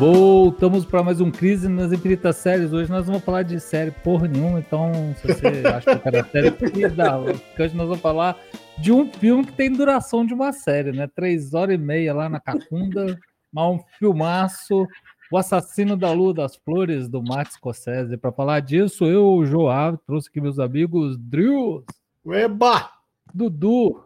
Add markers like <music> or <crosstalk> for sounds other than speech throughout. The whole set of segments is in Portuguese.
Voltamos para mais um Crise nas Infinitas Séries. Hoje nós vamos falar de série porra nenhuma, então se você <laughs> acha que cada série que dá, porque hoje nós vamos falar de um filme que tem duração de uma série, né? Três horas e meia lá na Cacunda, mas um filmaço. O Assassino da Lua das Flores, do Max Scorsese. Para falar disso, eu, Joab, trouxe aqui meus amigos Drew. Eba! Dudu.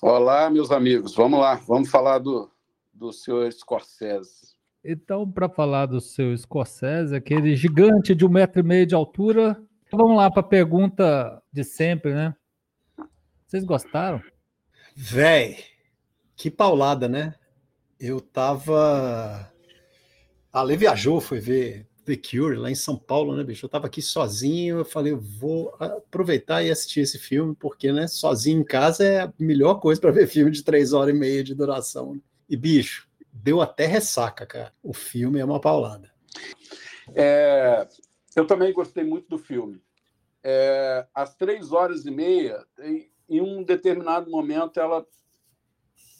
Olá, meus amigos. Vamos lá, vamos falar do, do senhor Scorsese. Então, para falar do seu Scorsese, aquele gigante de um metro e meio de altura, vamos lá para a pergunta de sempre, né? Vocês gostaram? Véi, que paulada, né? Eu tava a Lê viajou, foi ver The Cure lá em São Paulo, né, bicho? Eu tava aqui sozinho, eu falei, eu vou aproveitar e assistir esse filme, porque, né, sozinho em casa é a melhor coisa para ver filme de três horas e meia de duração. E, bicho, deu até ressaca, cara. O filme é uma paulada. É, eu também gostei muito do filme. É, às três horas e meia, em, em um determinado momento, ela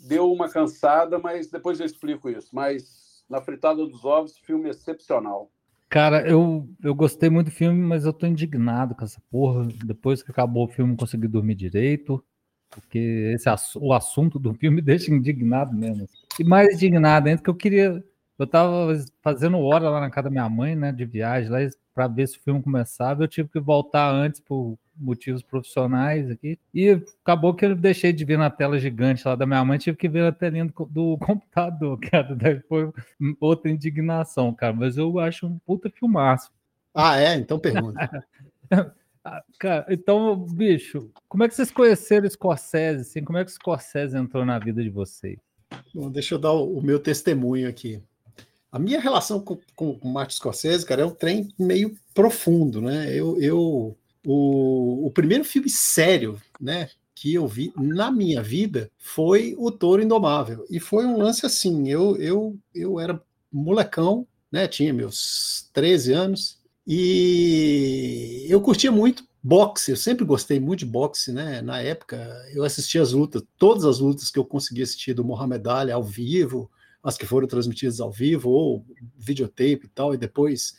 deu uma cansada, mas depois eu explico isso. Mas na Fritada dos Ovos, filme excepcional. Cara, eu, eu gostei muito do filme, mas eu tô indignado com essa porra. Depois que acabou o filme, não consegui dormir direito, porque esse o assunto do filme <laughs> deixa indignado mesmo. E mais indignado ainda, que eu queria. Eu tava fazendo hora lá na casa da minha mãe, né, de viagem, lá para ver se o filme começava. Eu tive que voltar antes por motivos profissionais aqui. E acabou que eu deixei de ver na tela gigante lá da minha mãe, tive que ver na telinha do, do <laughs> computador, cara. Daí foi outra indignação, cara. Mas eu acho um puta filmaço. Ah, é? Então pergunta. <laughs> Ah, cara, então, bicho, como é que vocês conheceram o Scorsese? Assim? Como é que o Scorsese entrou na vida de vocês? Bom, deixa eu dar o, o meu testemunho aqui. A minha relação com, com, o Martin Scorsese, cara, é um trem meio profundo, né? Eu, eu o, o primeiro filme sério, né, que eu vi na minha vida foi O Touro Indomável. E foi um lance assim, eu, eu, eu era molecão, né, tinha meus 13 anos, e eu curtia muito boxe, eu sempre gostei muito de boxe, né? Na época eu assistia as lutas, todas as lutas que eu conseguia assistir do Mohamed Ali ao vivo, as que foram transmitidas ao vivo, ou videotape e tal, e depois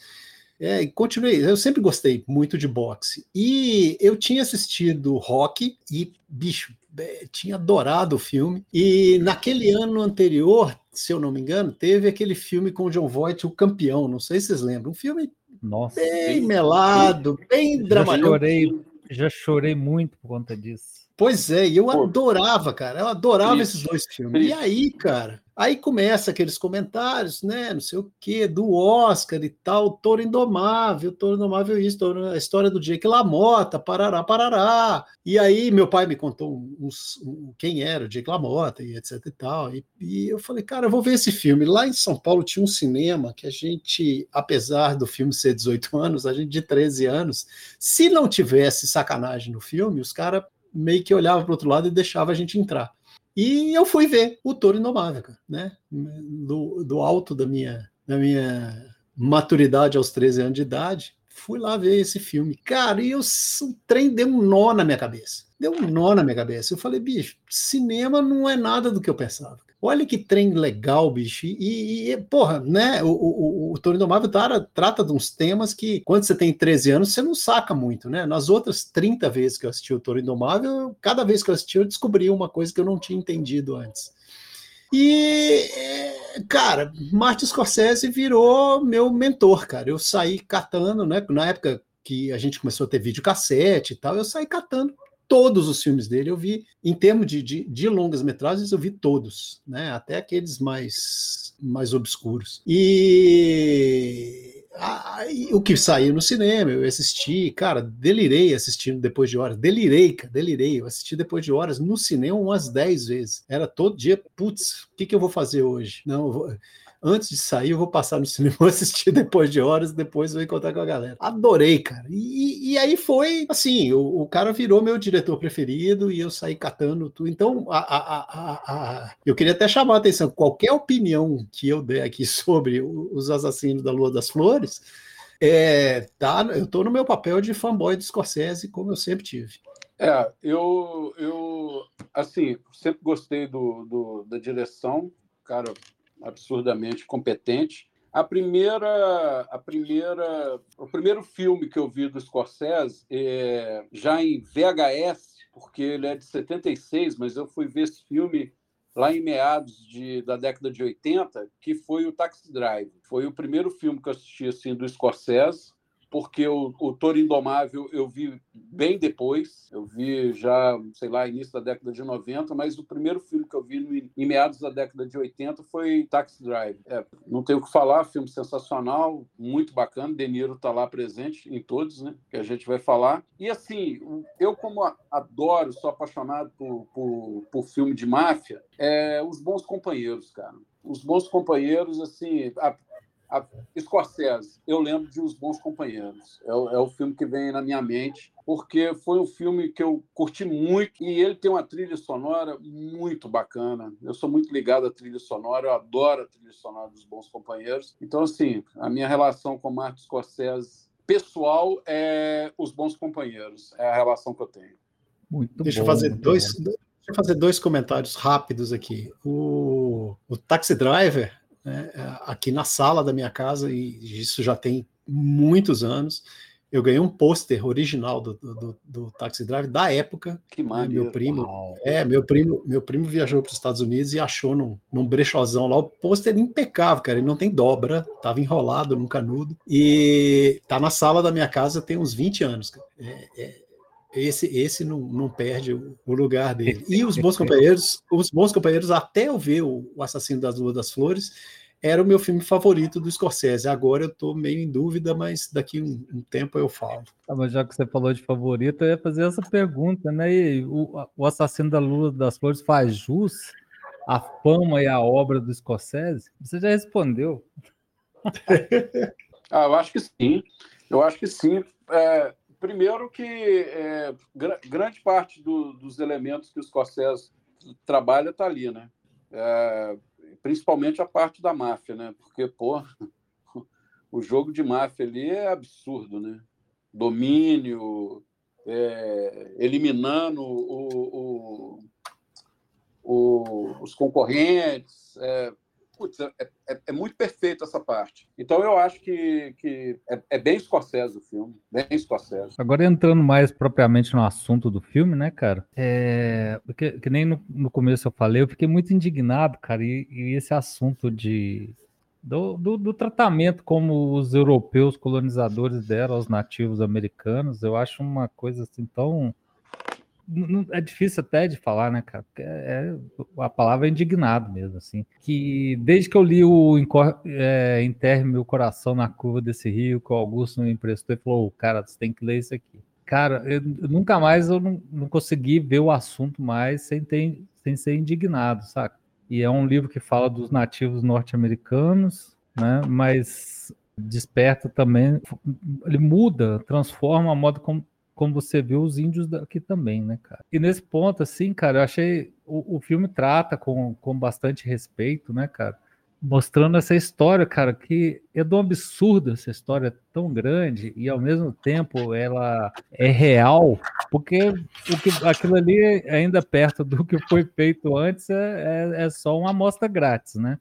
é, continuei. Eu sempre gostei muito de boxe. E eu tinha assistido Rock e, bicho, é, tinha adorado o filme. E naquele ano anterior, se eu não me engano, teve aquele filme com o John Voight, O Campeão. Não sei se vocês lembram. Um filme Nossa, bem melado, bem dramático. Já chorei, já chorei muito por conta disso. Pois é, e eu adorava, cara. Eu adorava esses dois filmes. E aí, cara, Aí começa aqueles comentários, né? Não sei o que, do Oscar e tal, Toro Indomável, Toro Indomável isso, a história do Jake LaMotta, parará, parará. E aí meu pai me contou uns, quem era o Jake LaMotta e etc e tal. E, e, eu falei, cara, eu vou ver esse filme. Lá em São Paulo tinha um cinema que a gente, apesar do filme ser 18 <laughs> anos, a gente de 13 anos, se não tivesse sacanagem no filme, os caras meio que olhavam para o outro lado e deixavam a gente entrar. E eu fui ver o Touro Indomável, né? Do, do alto da minha, da minha maturidade aos 13 anos de idade, fui lá ver esse filme. Cara, e eu, o trem deu um nó na minha cabeça. Deu um nó na minha cabeça. Eu falei, bicho, cinema não é nada do que eu pensava. Olha que trem legal, bicho. E, e porra, né? O, o, o Toro Indomável trata de uns temas que, quando você tem 13 anos, você não saca muito, né? Nas outras 30 vezes que eu assisti o Toro Indomável, cada vez que eu assisti, eu descobri uma coisa que eu não tinha entendido antes. E, cara, Martin Scorsese virou meu mentor, cara. Eu saí catando, né? Na época que a gente começou a ter videocassete e tal, eu saí catando todos os filmes dele eu vi, em termos de, de, de longas metragens, eu vi todos, né? Até aqueles mais, mais obscuros. E a, o que saiu no cinema, eu assisti, cara, delirei assistindo depois de horas, delirei, cara, delirei, eu assisti depois de horas no cinema umas 10 vezes. Era todo dia, putz, o que, que eu vou fazer hoje? Não, eu vou antes de sair, eu vou passar no <laughs> cinema, assistir depois de horas, depois vou encontrar com a galera. Adorei, cara. E, e aí foi assim: o, o, cara virou meu diretor preferido e eu saí catando tudo. Então, a, a, a, eu queria até chamar a atenção: qualquer opinião que eu der aqui <laughs> sobre os assassinos da Lua das Flores. É, tá, eu estou no meu papel de fanboy de Scorsese, como eu sempre tive. É, eu, eu assim, sempre gostei do, do da direção, cara absurdamente competente, A primeira, a primeira, o primeiro filme que eu vi do Scorsese, é, já em VHS, porque ele é de 76, mas eu fui ver esse filme lá em meados de, da década de 80, que foi o Taxi Drive. Foi o primeiro filme que eu assisti assim, do Scorsese porque o, o Toro Indomável eu vi bem depois, eu vi já, sei lá, início da década de 90, mas o primeiro filme que eu vi no, em meados da década de 80 foi Taxi Drive. É, não tenho o que falar, filme sensacional, muito bacana, De Niro está lá presente em todos, né, que a gente vai falar. E assim, eu como adoro, sou apaixonado por, por, por filme de máfia, é, Os Bons Companheiros, cara. Os Bons Companheiros, assim, a Scorsese, eu lembro de Os Bons Companheiros. É o, é o, filme que vem na minha mente, porque foi um filme que eu curti muito e ele tem uma trilha sonora muito bacana. Eu sou muito ligado à trilha sonora, eu adoro a trilha sonora dos Bons Companheiros. Então, assim, a minha relação com Martin Scorsese pessoal é Os Bons Companheiros. É a relação que eu tenho. Muito Deixa bom, eu fazer dois. Bom. Deixa eu fazer dois comentários rápidos aqui. O, o Taxi Driver né, aqui na sala da minha casa, e isso já tem muitos anos. Eu ganhei um pôster original do, do, do, Taxi Drive da época. Que maneiro. Né, meu primo, é, meu primo, meu primo viajou para os Estados Unidos e achou num, num brechozão lá o pôster impecável, cara. Ele não tem dobra, tava enrolado num canudo e tá na sala da minha casa tem uns 20 anos. É, é, esse esse não, não perde o, lugar <laughs> dele. E os bons companheiros, os bons companheiros, até eu ver o, o Assassino das Luas das Flores, era o meu filme favorito do Scorsese. Agora eu estou meio em dúvida, mas daqui um, um tempo eu falo. Ah, mas já que você falou de favorito, eu ia fazer essa pergunta, né? E o, o Assassino da Lua das Flores faz jus à fama e à obra do Scorsese? Você já respondeu. <laughs> ah, eu acho que sim. Eu acho que sim. É, primeiro que é, gr grande parte do, dos elementos que o Scorsese trabalha está ali, né? É, principalmente a parte da máfia, né? Porque, pô, <laughs> o jogo de máfia ali é absurdo, né? Domínio, é, eliminando o, o, o, os concorrentes, é, putz, é, é, é, muito perfeito essa parte. Então eu acho que, que é, é, bem Scorsese o filme, bem Scorsese. Agora entrando mais propriamente no assunto do filme, né, cara? É, que, que nem no, no começo eu falei, eu fiquei muito indignado, cara, e, e esse assunto de do, do, do, tratamento como os europeus colonizadores deram aos nativos americanos, eu acho uma coisa assim tão é difícil até de falar, né, cara? É, a palavra é indignado mesmo, assim. Que desde que eu li o é, Enterre Meu Coração na Curva desse Rio, que o Augusto me emprestou e falou: cara, você tem que ler isso aqui. Cara, eu, nunca mais eu não, não, consegui ver o assunto mais sem, ter, sem ser indignado, saca? E é um livro que fala dos nativos norte-americanos, né? Mas desperta também, ele muda, transforma a modo como como você viu os índios daqui também, né, cara? E nesse ponto, assim, cara, eu achei o, o filme trata com, com bastante respeito, né, cara? Mostrando essa história, cara, que é de um absurdo essa história tão grande e ao mesmo tempo ela é real, porque o que, aquilo ali, ainda perto do que foi feito antes, é, é, é só uma amostra grátis, né?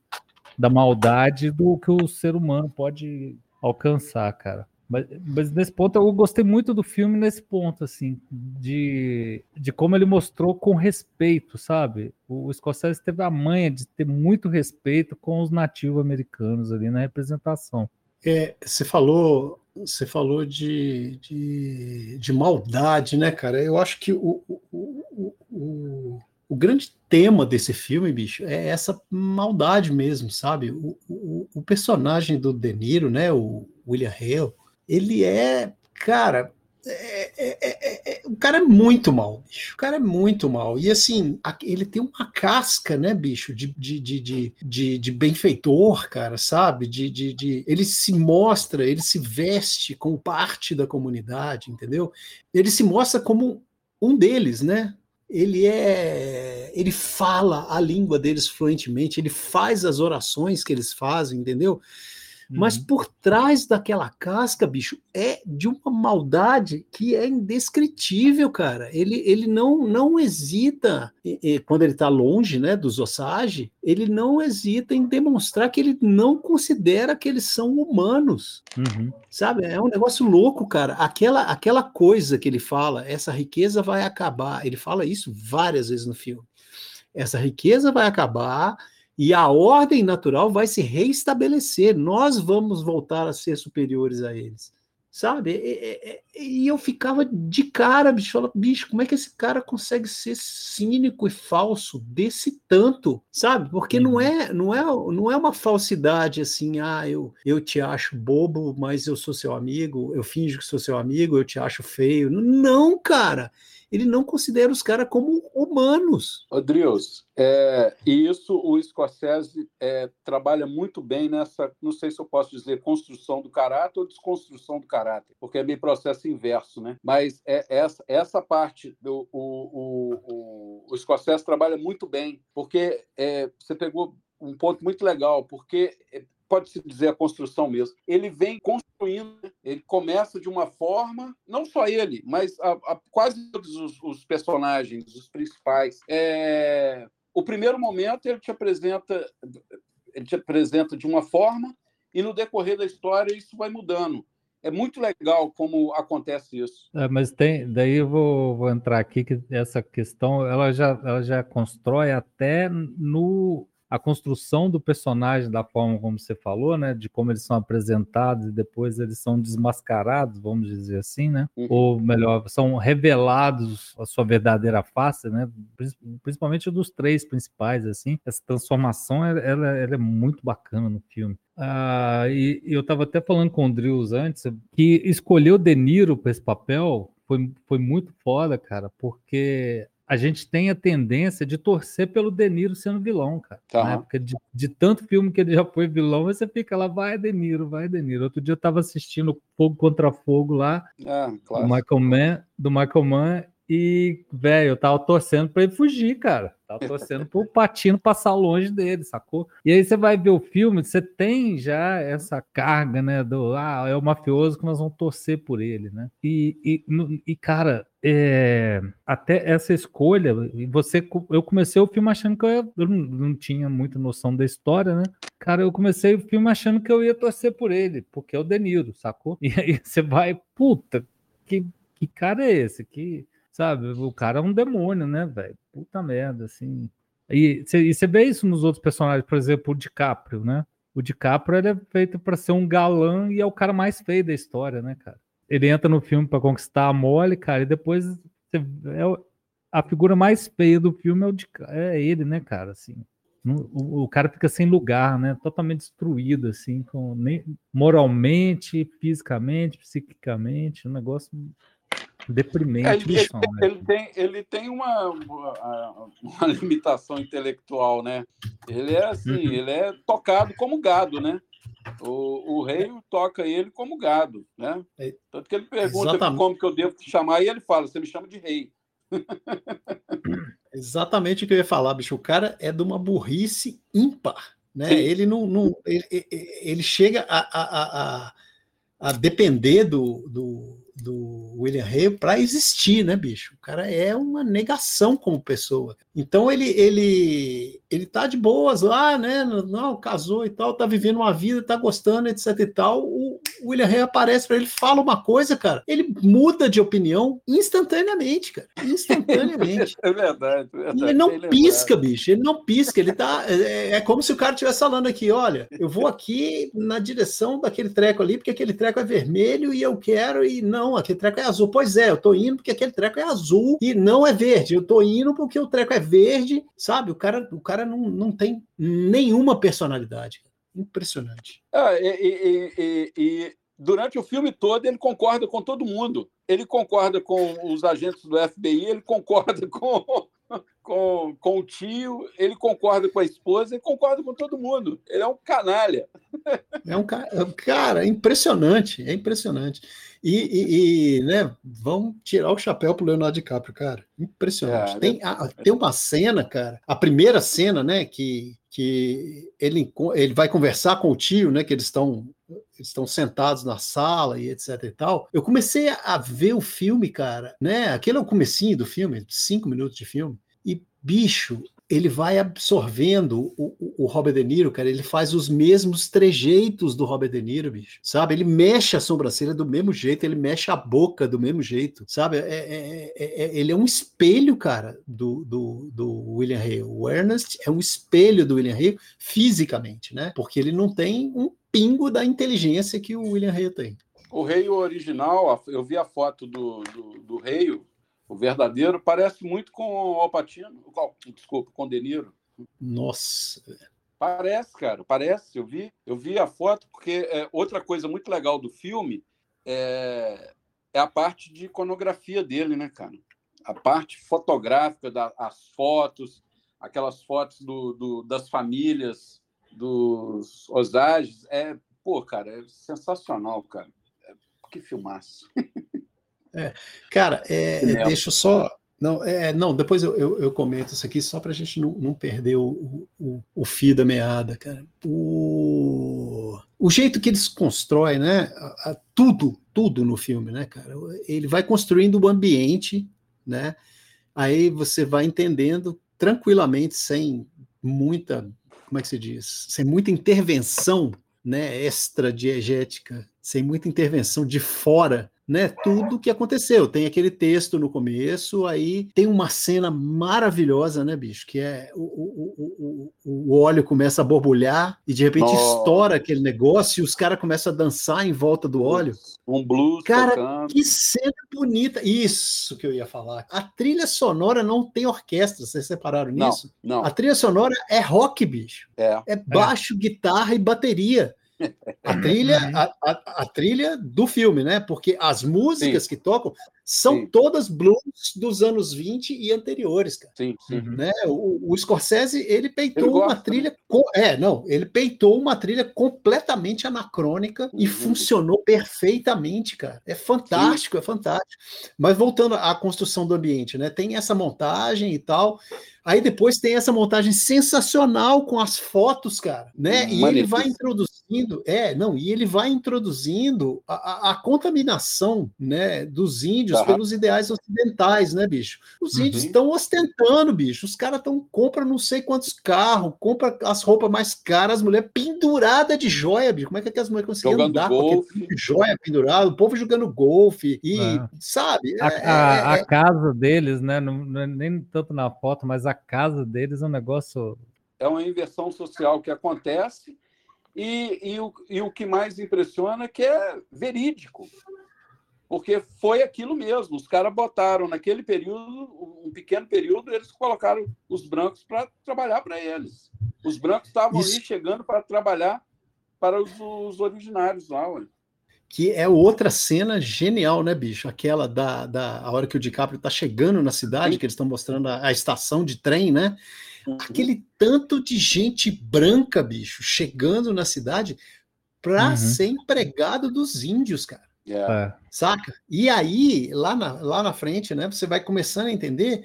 Da maldade do que o ser humano pode alcançar, cara. Mas, mas, nesse ponto eu gostei muito do filme nesse ponto, assim, de, de como ele mostrou com respeito, sabe? O, o Scorsese teve a manha de ter muito respeito com os nativos americanos ali na representação. É, você falou, você falou de, de, de, maldade, né, cara? Eu acho que o, o, o, o, grande tema desse filme, bicho, é essa maldade mesmo, sabe? O, o, o personagem do De Niro, né, o William Hale, ele é, cara, é, é, é, é, o cara é muito mal, bicho. O cara é muito mal. E assim, ele tem uma casca, né, bicho, de, de, de, de, de benfeitor, cara, sabe? De, de, de, ele se mostra, ele se veste como parte da comunidade, entendeu? Ele se mostra como um deles, né? Ele é. Ele fala a língua deles fluentemente, ele faz as orações que eles fazem, entendeu? Mas uhum. por trás daquela casca, bicho, é de uma maldade que é indescritível, cara. Ele, ele não, não hesita, e, e, quando ele está longe né, dos Osage, ele não hesita em demonstrar que ele não considera que eles são humanos. Uhum. Sabe? É um negócio louco, cara. Aquela, aquela coisa que ele fala, essa riqueza vai acabar. Ele fala isso várias vezes no filme. Essa riqueza vai acabar e a ordem natural vai se reestabelecer. Nós vamos voltar a ser superiores a eles. Sabe? E, e, e eu ficava de cara, bicho, falava, bicho, como é que esse cara consegue ser cínico e falso desse tanto? Sabe? Porque não uhum. é, não é, não é uma falsidade assim, ah, eu, eu te acho bobo, mas eu sou seu amigo, eu finjo que sou seu amigo, eu te acho feio. Não, cara ele não considera os caras como humanos. Adrius, é, e isso o Scorsese é, trabalha muito bem nessa, não sei se eu posso dizer construção do caráter ou desconstrução do caráter, porque é meio processo inverso, né? Mas é essa, essa parte do o, o, o, o Scorsese trabalha muito bem, porque é, você pegou um ponto muito legal, porque pode-se dizer a construção mesmo. Ele vem construindo, ele começa de uma forma, não só ele, mas a, a, quase todos os, os, personagens, os principais. É, o primeiro momento ele te apresenta, ele te apresenta de uma forma e no decorrer da história isso vai mudando. É muito legal como acontece isso. É, mas tem, daí eu vou, vou entrar aqui que essa questão ela já, ela já constrói até no a construção do personagem da forma como você falou, né, de como eles são apresentados e depois eles são desmascarados, vamos dizer assim, né, uhum. ou melhor, são revelados a sua verdadeira face, né, principalmente dos três principais, assim, essa transformação ela, ela é muito bacana no filme. Ah, e, e eu estava até falando com o Drills antes que escolher o De Niro para esse papel foi, foi muito foda, cara, porque a gente tem a tendência de torcer pelo De Niro sendo vilão, cara. Tá. Né? Porque de, de, tanto filme que ele já foi vilão, você fica lá, vai De Niro, vai De Niro. Outro dia eu tava assistindo Fogo contra Fogo lá, ah, do Michael Mann, do Michael Mann, e, velho, eu tava torcendo para ele fugir, cara. Tava torcendo pro Patino passar longe dele, sacou? E aí você vai ver o filme, você tem já essa carga, né? Do ah, é o mafioso que nós vamos torcer por ele, né? E, e, e cara, é, até essa escolha, você, eu comecei o filme achando que eu, ia, eu não, não, tinha muita noção da história, né? Cara, eu comecei o filme achando que eu ia torcer por ele, porque é o Deniro, sacou? <laughs> E aí você vai, puta, que, que cara é esse? Que Sabe? O cara é um demônio, né, velho? Puta merda, assim. E você vê isso nos outros personagens, por exemplo, o DiCaprio, né? O DiCaprio ele é feito para ser um galã e é o cara mais feio da história, né, cara? Ele entra no filme para conquistar a Molly, cara, e depois é a figura mais feia do filme é, o é ele, né, cara? Assim, o, o, cara fica sem lugar, né? Totalmente destruído, assim, com, nem, moralmente, fisicamente, psiquicamente, um negócio Deprimente. É, ele, ele, né? ele, tem, ele tem uma, uma, uma, <laughs> limitação intelectual, né? Ele é assim, uhum. ele é tocado como gado, né? O, o rei toca ele como gado, né? É, Tanto que ele pergunta Exatamente. como que eu devo te chamar e ele fala, você me chama de rei. <laughs> Exatamente o que eu ia falar, bicho. O cara é de uma burrice ímpar, né? Ele não, não ele, ele, chega a, a, a, a depender do, do do William Hay para existir, né, bicho? O cara é uma negação como pessoa. Então ele ele ele tá de boas lá, né? Não, casou e tal, tá vivendo uma vida, tá gostando, etc e tal. O William Hay aparece para ele, fala uma coisa, cara, ele muda de opinião instantaneamente, cara. Instantaneamente. <laughs> é verdade, é verdade. ele não pisca, bicho. Ele não pisca, ele tá é, é como se o cara estivesse falando aqui, olha, eu vou aqui na direção daquele treco ali, porque aquele treco é vermelho e eu quero e não, aquele treco é azul. Pois é, eu tô indo porque aquele treco é azul e não é verde. Eu tô indo porque o treco é verde, sabe? O cara, o cara não, não tem nenhuma personalidade. Impressionante. Ah, e, e, e, e, durante o filme todo ele concorda com todo mundo. Ele concorda com os agentes do FBI, ele concorda <laughs> com, com, com o tio, ele concorda com a esposa e concorda com todo mundo. Ele é um canalha. É um cara, é cara, impressionante, é impressionante. E, e, e, né, vamos tirar o chapéu pro Leonardo DiCaprio, cara. Impressionante. É, tem, a, tem uma cena, cara, a primeira cena, né, que, que ele, ele vai conversar com o tio, né, que eles estão eles estão sentados na sala e etc e tal. Eu comecei a ver o filme, cara, né? Aquele é o comecinho do filme, cinco minutos de filme. E, bicho, ele vai absorvendo o, o, Robert De Niro, cara. Ele faz os mesmos trejeitos do Robert De Niro, bicho. Sabe? Ele mexe a sobrancelha do mesmo jeito, ele mexe a boca do mesmo jeito, sabe? É, é, é, é ele é um espelho, cara, do, do, do William Hale. O Ernest é um espelho do William Hale fisicamente, né? Porque ele não tem um pingo da inteligência que o William Hale tem. O rei original, eu vi a foto do, do, do rei, o verdadeiro, parece muito com o Alpatino, desculpa, com o De Niro. Nossa. Parece, cara, parece. Eu vi, eu vi a foto, porque é, outra coisa muito legal do filme é, é a parte de iconografia dele, né, cara? A parte fotográfica, das da, fotos, aquelas fotos do, do, das famílias dos Osages, é, pô, cara, é sensacional, cara. É, que filmaço. <laughs> É, cara, é, deixa eu só. Não, é, não depois eu, eu, eu, comento isso aqui só para a gente não, não perder o, o, o fio da meada, cara. O, o jeito que eles constroem, né? A, a, tudo, tudo no filme, né, cara? Ele vai construindo o ambiente, né? Aí você vai entendendo tranquilamente, sem muita, como é que se diz? Sem muita intervenção, né? Extra diegética, sem muita intervenção de fora né, tudo que aconteceu. Tem aquele texto no começo, aí tem uma cena maravilhosa, né, bicho? Que é o, o, o, o óleo começa a borbulhar e de repente oh. estoura aquele negócio e os caras começam a dançar em volta do óleo. Um blues. Cara, tocando. que cena bonita. Isso que eu ia falar. A trilha sonora não tem orquestra, vocês separaram nisso? Não, não. A trilha sonora é rock, bicho. É, é baixo, é. guitarra e bateria. A trilha, uhum. a, a, a, trilha do filme, né? Porque as músicas sim. que tocam são sim. todas blues dos anos 20 e anteriores, cara. Sim, sim. Né? O, o Scorsese, ele peitou ele uma trilha. Com, é, não, ele peitou uma trilha completamente anacrônica uhum. e funcionou perfeitamente, cara. É fantástico, sim. é fantástico. Mas voltando à construção do ambiente, né? Tem essa montagem e tal. Aí depois tem essa montagem sensacional com as fotos, cara, né? E ele vai introduzindo, é, não, e ele vai introduzindo a, a, a contaminação, né, dos índios pelos ideais ocidentais, né, bicho? Os uhum. índios estão ostentando, bicho. Os caras estão compra não sei quantos carros, compra as roupas mais caras, as mulheres pendurada de joia, bicho. Como é que, é que as mulheres conseguem jogando andar golfe. com joia pendurada, o povo jogando golfe e, é. sabe? A, é, a, a é, é. casa deles, né, não, não, nem tanto na foto, mas a a casa deles é um negócio. É uma inversão social que acontece, e, e, o, e o que mais impressiona é que é verídico. Porque foi aquilo mesmo. Os caras botaram naquele período, um pequeno período, eles colocaram os brancos para trabalhar para eles. Os brancos estavam ali chegando para trabalhar para os, os originários lá. Ué que é outra cena genial, né, bicho? Aquela da, da a hora que o DiCaprio tá chegando na cidade, que eles estão mostrando a, a, estação de trem, né? Uhum. Aquele tanto de gente branca, bicho, chegando na cidade para uhum. ser empregado dos índios, cara. Yeah. É. Saca? E aí, lá na, lá na frente, né, você vai começando a entender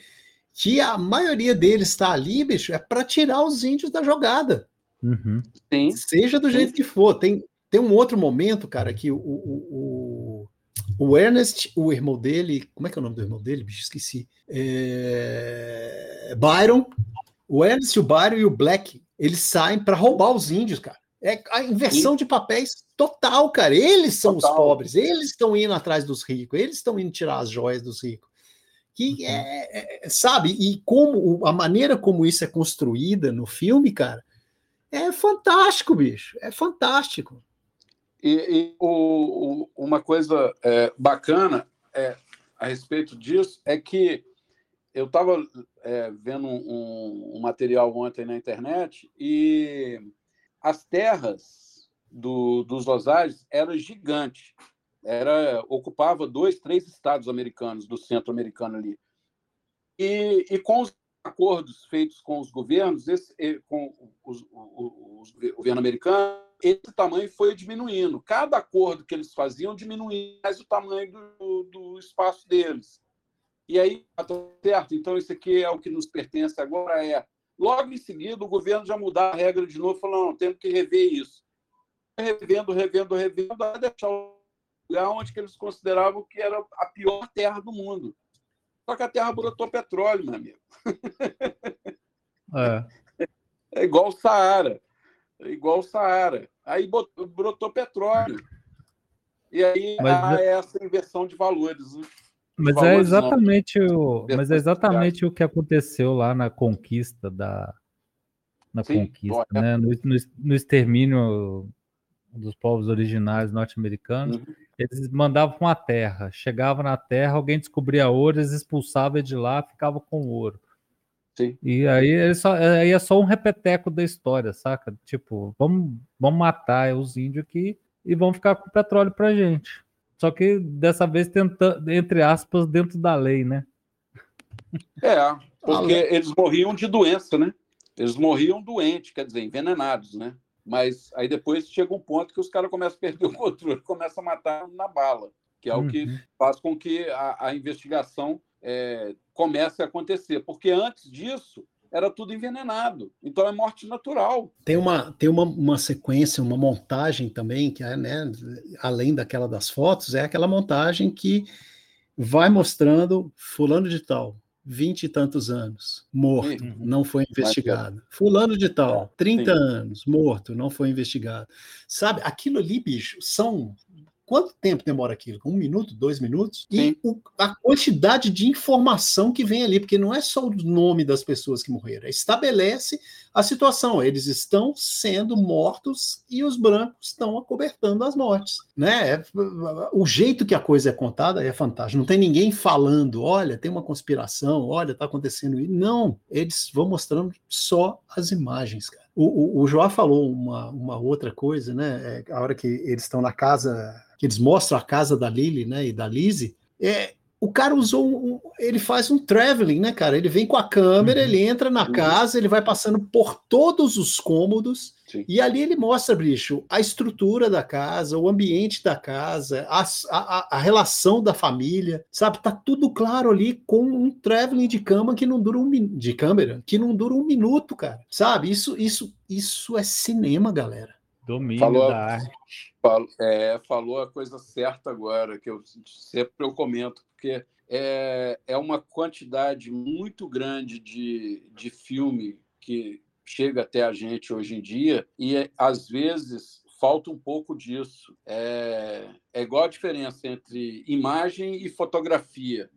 que a maioria deles está ali, bicho, é para tirar os índios da jogada. Uhum. Seja do jeito que for. Tem, tem um outro momento, cara, que o, o, o, o, Ernest, o irmão dele, como é que é o nome do irmão dele? Bicho, esqueci. É... Byron, o Ernest, o Byron e o Black, eles saem para roubar os índios, cara. É a inversão Sim. de papéis total, cara. Eles são total. os pobres, eles estão indo atrás dos ricos, eles estão indo tirar as joias dos ricos. Que uhum. é, é, sabe, e como a maneira como isso é construída no filme, cara, é fantástico, bicho. É fantástico. E, e o, o, uma coisa é, bacana é, a respeito disso é que eu estava é, vendo um, um, material ontem na internet e as terras do, dos Osage eram gigantes. Era, ocupava dois, três estados americanos, do centro americano ali. E, e com os acordos feitos com os governos, esse, com os, o, o governo americano, esse tamanho foi diminuindo. Cada acordo que eles faziam diminuía mais o tamanho do, do espaço deles. E aí, tá certo, então isso aqui é o que nos pertence agora, é. Logo em seguida, o governo já mudar a regra de novo, falando, não, temos que rever isso. Revendo, revendo, revendo, até deixar o lugar onde eles consideravam que era a pior terra do mundo. Só que a terra brotou petróleo, meu amigo. É, <laughs> é igual o Saara. É igual o Saara. Aí brotou petróleo. E aí Mas... há é essa inversão de valores. Né? Mas é exatamente o, mas é exatamente o que aconteceu lá na conquista da na Sim, conquista, é. né? No, no, no, extermínio dos povos originários norte-americanos, uhum. eles mandavam a terra, chegava na terra, alguém descobria ouro, eles expulsavam de lá, ficava com ouro. Sim. E aí, é só, aí é só um repeteco da história, saca? Tipo, vamos, vamos matar os índios aqui e vamos ficar com petróleo pra gente. Só que dessa vez tentando, entre aspas, dentro da lei, né? É, porque eles morriam de doença, né? Eles morriam doentes, quer dizer, envenenados, né? Mas aí depois chega um ponto que os caras começam a perder o controle, <laughs> começam a matar na bala, que é uhum. o que uhum. faz com que a, a investigação é, comece a acontecer. Porque antes disso, era tudo envenenado. Então é morte natural. Tem uma, tem uma, uma sequência, uma montagem também, que é, né, além daquela das fotos, é aquela montagem que vai mostrando fulano de tal, vinte e tantos anos, morto, uhum. não foi investigado. Fulano de tal, 30 é, Sim. anos, morto, não foi investigado. Sabe, aquilo ali, bicho, são Quanto tempo demora aquilo? Um minuto, dois minutos? E o, a quantidade de informação que vem ali, porque não é só o nome das pessoas que morreram, estabelece a situação. Eles estão sendo mortos e os brancos estão acobertando as mortes. Né? É, o jeito que a coisa é contada é fantástico. Não tem ninguém falando, olha, tem uma conspiração, olha, está acontecendo isso. Não, eles vão mostrando só as imagens, cara. O, o, o João falou uma, uma outra coisa, né? É, a hora que eles estão na casa que eles mostram a casa da Lily, né, e da Lizzie, é, o cara usou um, ele faz um traveling, né, cara? Ele vem com a câmera, uhum. ele entra na uhum. casa, ele vai passando por todos os cômodos Sim. e ali ele mostra, bicho, a estrutura da casa, o ambiente da casa, a, a, a, relação da família, sabe? Tá tudo claro ali com um traveling de cama que não dura um de câmera que não dura um minuto, cara. Sabe? Isso, isso, isso é cinema, galera. Domínio Falou... da arte. Falou, é, falou a coisa certa agora, que eu sempre eu comento, porque é, é uma quantidade muito grande de, de filme que chega até a gente hoje em dia e às vezes falta um pouco disso. É, é igual a diferença entre imagem e fotografia.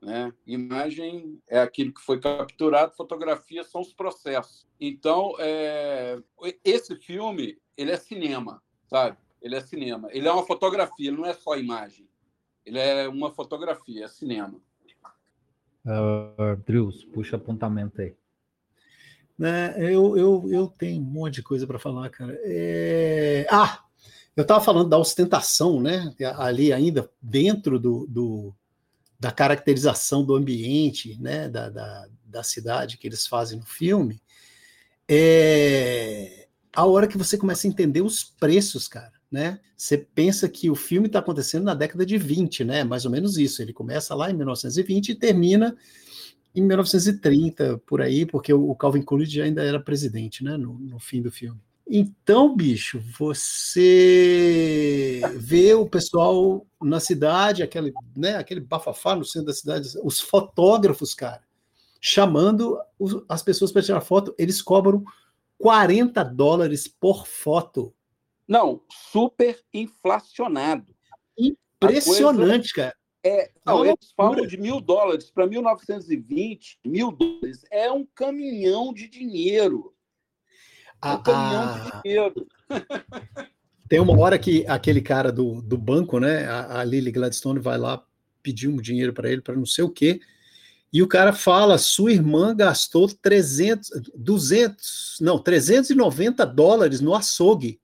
Né? Imagem é aquilo que foi capturado, fotografia são os processos. Então, é, esse filme ele é cinema, sabe? ele é cinema. Ele é uma fotografia, não é só imagem. Ele é uma fotografia, é cinema. Uh, Drius, puxa apontamento aí. Né, eu, eu, eu tenho um monte de coisa para falar, cara. É... Ah, eu estava falando da ostentação, né? Ali ainda dentro do, do, da caracterização do ambiente, né? Da, da, da cidade que eles fazem no filme. É a hora que você começa a entender os preços, cara né? Você pensa que o filme está acontecendo na década de 20, né? Mais ou menos isso. Ele começa lá em 1920 e termina em 1930, por aí, porque o Calvin Coolidge ainda era presidente, né? No, no fim do filme. Então, bicho, você vê o pessoal na cidade, aquele, né, aquele bafafá no centro da cidade, os fotógrafos, cara, chamando as pessoas para tirar foto, eles cobram 40 dólares por foto. Não, super inflacionado. Impressionante, cara. É, não, eles falam de mil dólares para 1920, mil dólares é um caminhão de dinheiro. É um ah, caminhão de ah. dinheiro. <laughs> Tem uma hora que aquele cara do, do banco, né, a, a Lily Gladstone vai lá pedir um dinheiro para ele para não sei o quê, e o cara fala, sua irmã gastou 300, 200, não, 390 dólares no açougue.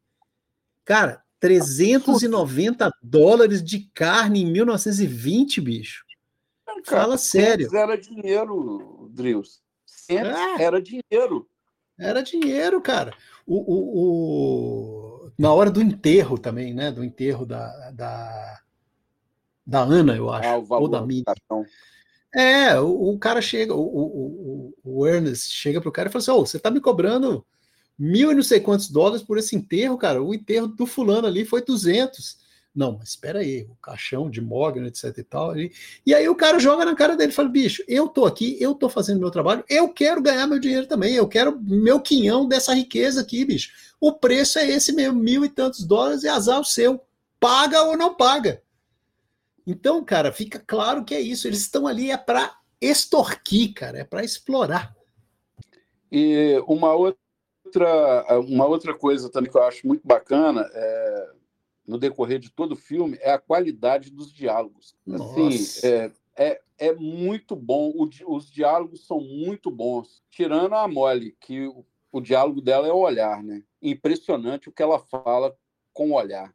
Cara, 390 dólares de carne em 1920, bicho. Cara, Fala sério. Era dinheiro, Drius. É. Era dinheiro. Era dinheiro, cara. O, o, o, Na hora do enterro também, né? Do enterro da, da, da Ana, eu acho. Ah, ou da Minnie. É, o, o, cara chega, o, o, o, Ernest chega pro cara e fala assim: oh, você tá me cobrando mil e não sei quantos dólares por esse enterro, cara. O enterro do fulano ali foi 200. Não, mas espera aí, o caixão de Mogno, etc e tal. E, e aí o cara joga na cara dele e fala: bicho, eu tô aqui, eu tô fazendo meu trabalho, eu quero ganhar meu dinheiro também, eu quero meu quinhão dessa riqueza aqui, bicho. O preço é esse mesmo, mil e tantos dólares e azar o seu. Paga ou não paga. Então, cara, fica claro que é isso. Eles estão ali é para extorquir, cara, é para explorar. E uma outra, uma outra coisa também que eu acho muito bacana é, no decorrer de todo o filme é a qualidade dos diálogos. Assim, é, é, é muito bom. O, os diálogos são muito bons. Tirando a Molly, que o, o diálogo dela é o olhar, né? Impressionante o que ela fala com o olhar.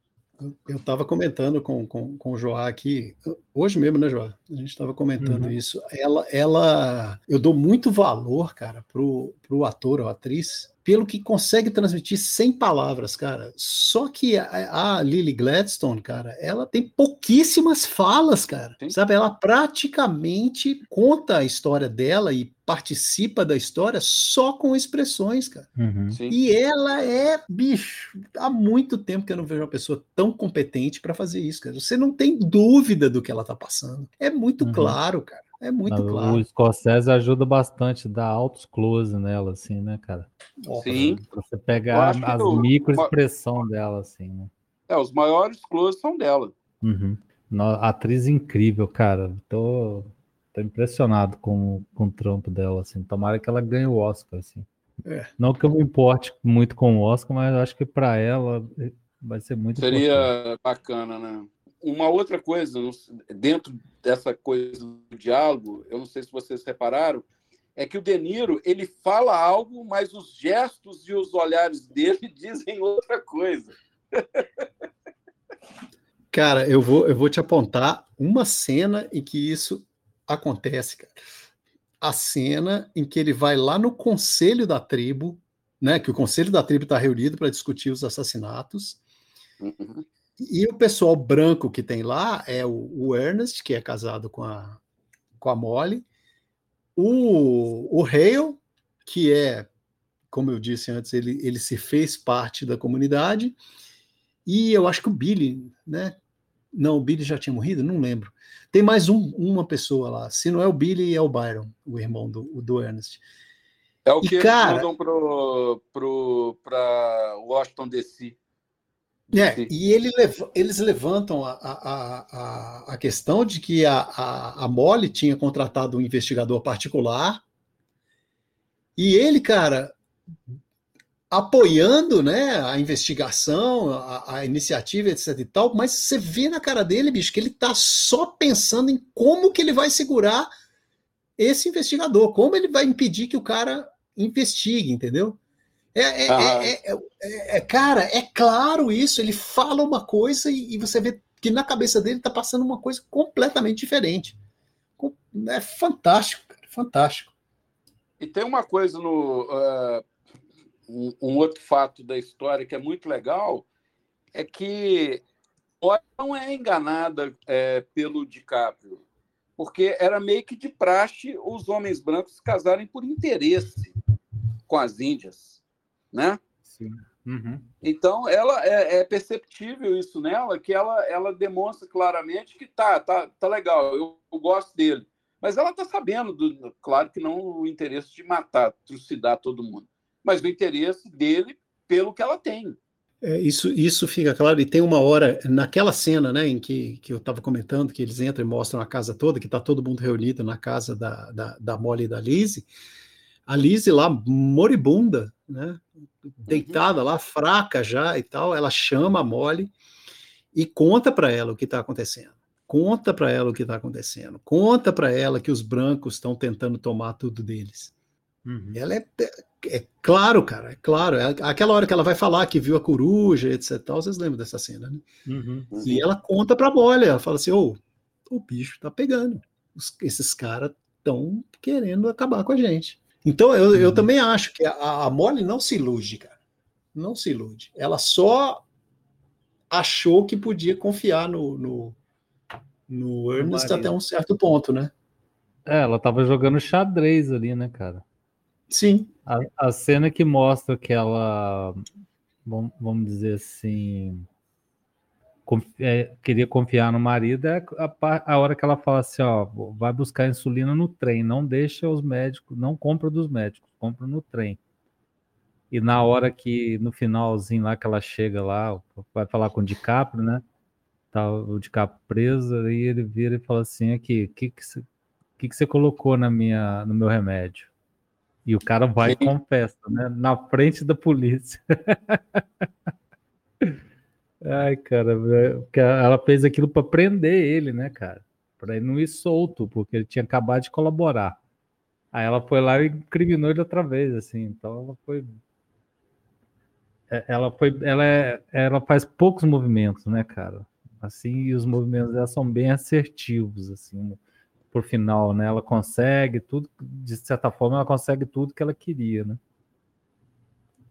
Eu estava comentando com, com, com o Joá aqui, hoje mesmo, né, Joá? A gente estava comentando uhum. isso. Ela, ela, eu dou muito valor, cara, pro, pro ator ou atriz pelo que consegue transmitir sem palavras, cara. Só que a, a Lily Gladstone, cara, ela tem pouquíssimas falas, cara. Sim. Sabe? Ela praticamente conta a história dela e participa da história só com expressões, cara. Uhum. E ela é, bicho, há muito tempo que eu não vejo uma pessoa tão competente para fazer isso, cara. Você não tem dúvida do que ela tá passando. É muito uhum. claro, cara. É muito claro. O Scorsese ajuda bastante, dá altos close nela, assim, né, cara? Sim. Pra você pegar as o, microexpressão dela, assim, né? É, os maiores close são dela. Uhum. Atriz incrível, cara. Tô, tô impressionado com, com o trampo dela, assim. Tomara que ela ganhe o Oscar, assim. É. Não que eu me importe muito com o Oscar, mas acho que para ela vai ser muito Seria importante. bacana, né? Uma outra coisa, dentro dessa coisa do diálogo, eu não sei se vocês repararam, é que o De Niro ele fala algo, mas os gestos e os olhares dele <laughs> dizem outra coisa. Cara, eu vou, eu vou te apontar uma cena em que isso acontece, cara. A cena em que ele vai lá no conselho da tribo, né? Que o conselho da tribo está reunido para discutir os assassinatos. Uhum. E o pessoal branco que tem lá é o, o Ernest, que é casado com a, com a Molly, o, o Hale, que é, como eu disse antes, ele, ele se fez parte da comunidade, e eu acho que o Billy, né? Não, o Billy já tinha morrido? Não lembro. Tem mais um, uma pessoa lá. Se não é o Billy, é o Byron, o irmão do, do Ernest. É o que e, cara, eles mandam para pro, Washington DC. É, e ele, eles levantam a, a, a, a questão de que a, a, a Molly tinha contratado um investigador particular e ele, cara, apoiando né, a investigação, a, a, iniciativa, etc e tal, mas você vê na cara dele, bicho, que ele tá só pensando em como que ele vai segurar esse investigador, como ele vai impedir que o cara investigue, entendeu? É, é, é, é, cara, é claro isso. Ele fala uma coisa e, e você vê que na cabeça dele está passando uma coisa completamente diferente. É fantástico, cara, fantástico. E tem uma coisa no. Uh, um, um, outro fato da história que é muito legal é que não é enganada é, pelo DiCaprio, porque era meio que de praxe os homens brancos casarem por interesse com as índias né? Sim. Uhum. Então, ela é, é, perceptível isso nela, que ela, ela demonstra claramente que tá, tá, tá legal, eu, eu gosto dele. Mas ela tá sabendo, do, claro que não o interesse de matar, trucidar todo mundo, mas o interesse dele pelo que ela tem. É, isso, isso fica claro, e tem uma hora, naquela cena né, em que, que eu estava comentando, que eles entram e mostram a casa toda, que está todo mundo reunido na casa da, da, da Molly e da Lizzie, a Lizzie lá moribunda, né? Deitada uhum. lá, fraca já e tal, ela chama a Molly e conta para ela o que está acontecendo. Conta para ela o que está acontecendo. Conta para ela que os brancos estão tentando tomar tudo deles. Uhum. Ela é, é, é, claro, cara, é claro. É aquela hora que ela vai falar que viu a coruja, etc. Tal, vocês lembram dessa cena, né? Uhum. E ela conta para a Molly, ela fala assim: ô, oh, o bicho tá pegando. Os, esses caras estão querendo acabar com a gente. Então, eu, eu uhum. também acho que a, a Molly não se ilude, cara. Não se ilude. Ela só achou que podia confiar no, no, no Ernest até um certo ponto, né? É, ela tava jogando xadrez ali, né, cara? Sim. A, a cena que mostra que ela, vamos dizer assim, é, queria confiar no marido é a, a, hora que ela fala assim, ó, vai buscar insulina no trem, não deixa os médicos, não compra dos médicos, compra no trem. E na hora que, no finalzinho lá, que ela chega lá, vai falar com o DiCaprio, né? Tá o DiCaprio preso, aí ele vira e fala assim, aqui, o que que você que que colocou na minha, no meu remédio? E o cara vai e confessa, né? Na frente da polícia. <laughs> Ai, cara, porque ela fez aquilo para prender ele, né, cara? Para ele não ir solto, porque ele tinha acabado de colaborar. Aí ela foi lá e incriminou ele outra vez, assim. Então ela foi. É, ela foi. Ela, é, ela faz poucos movimentos, né, cara? Assim, e os movimentos dela são bem assertivos, assim, por final, né? Ela consegue tudo, de certa forma, ela consegue tudo que ela queria, né?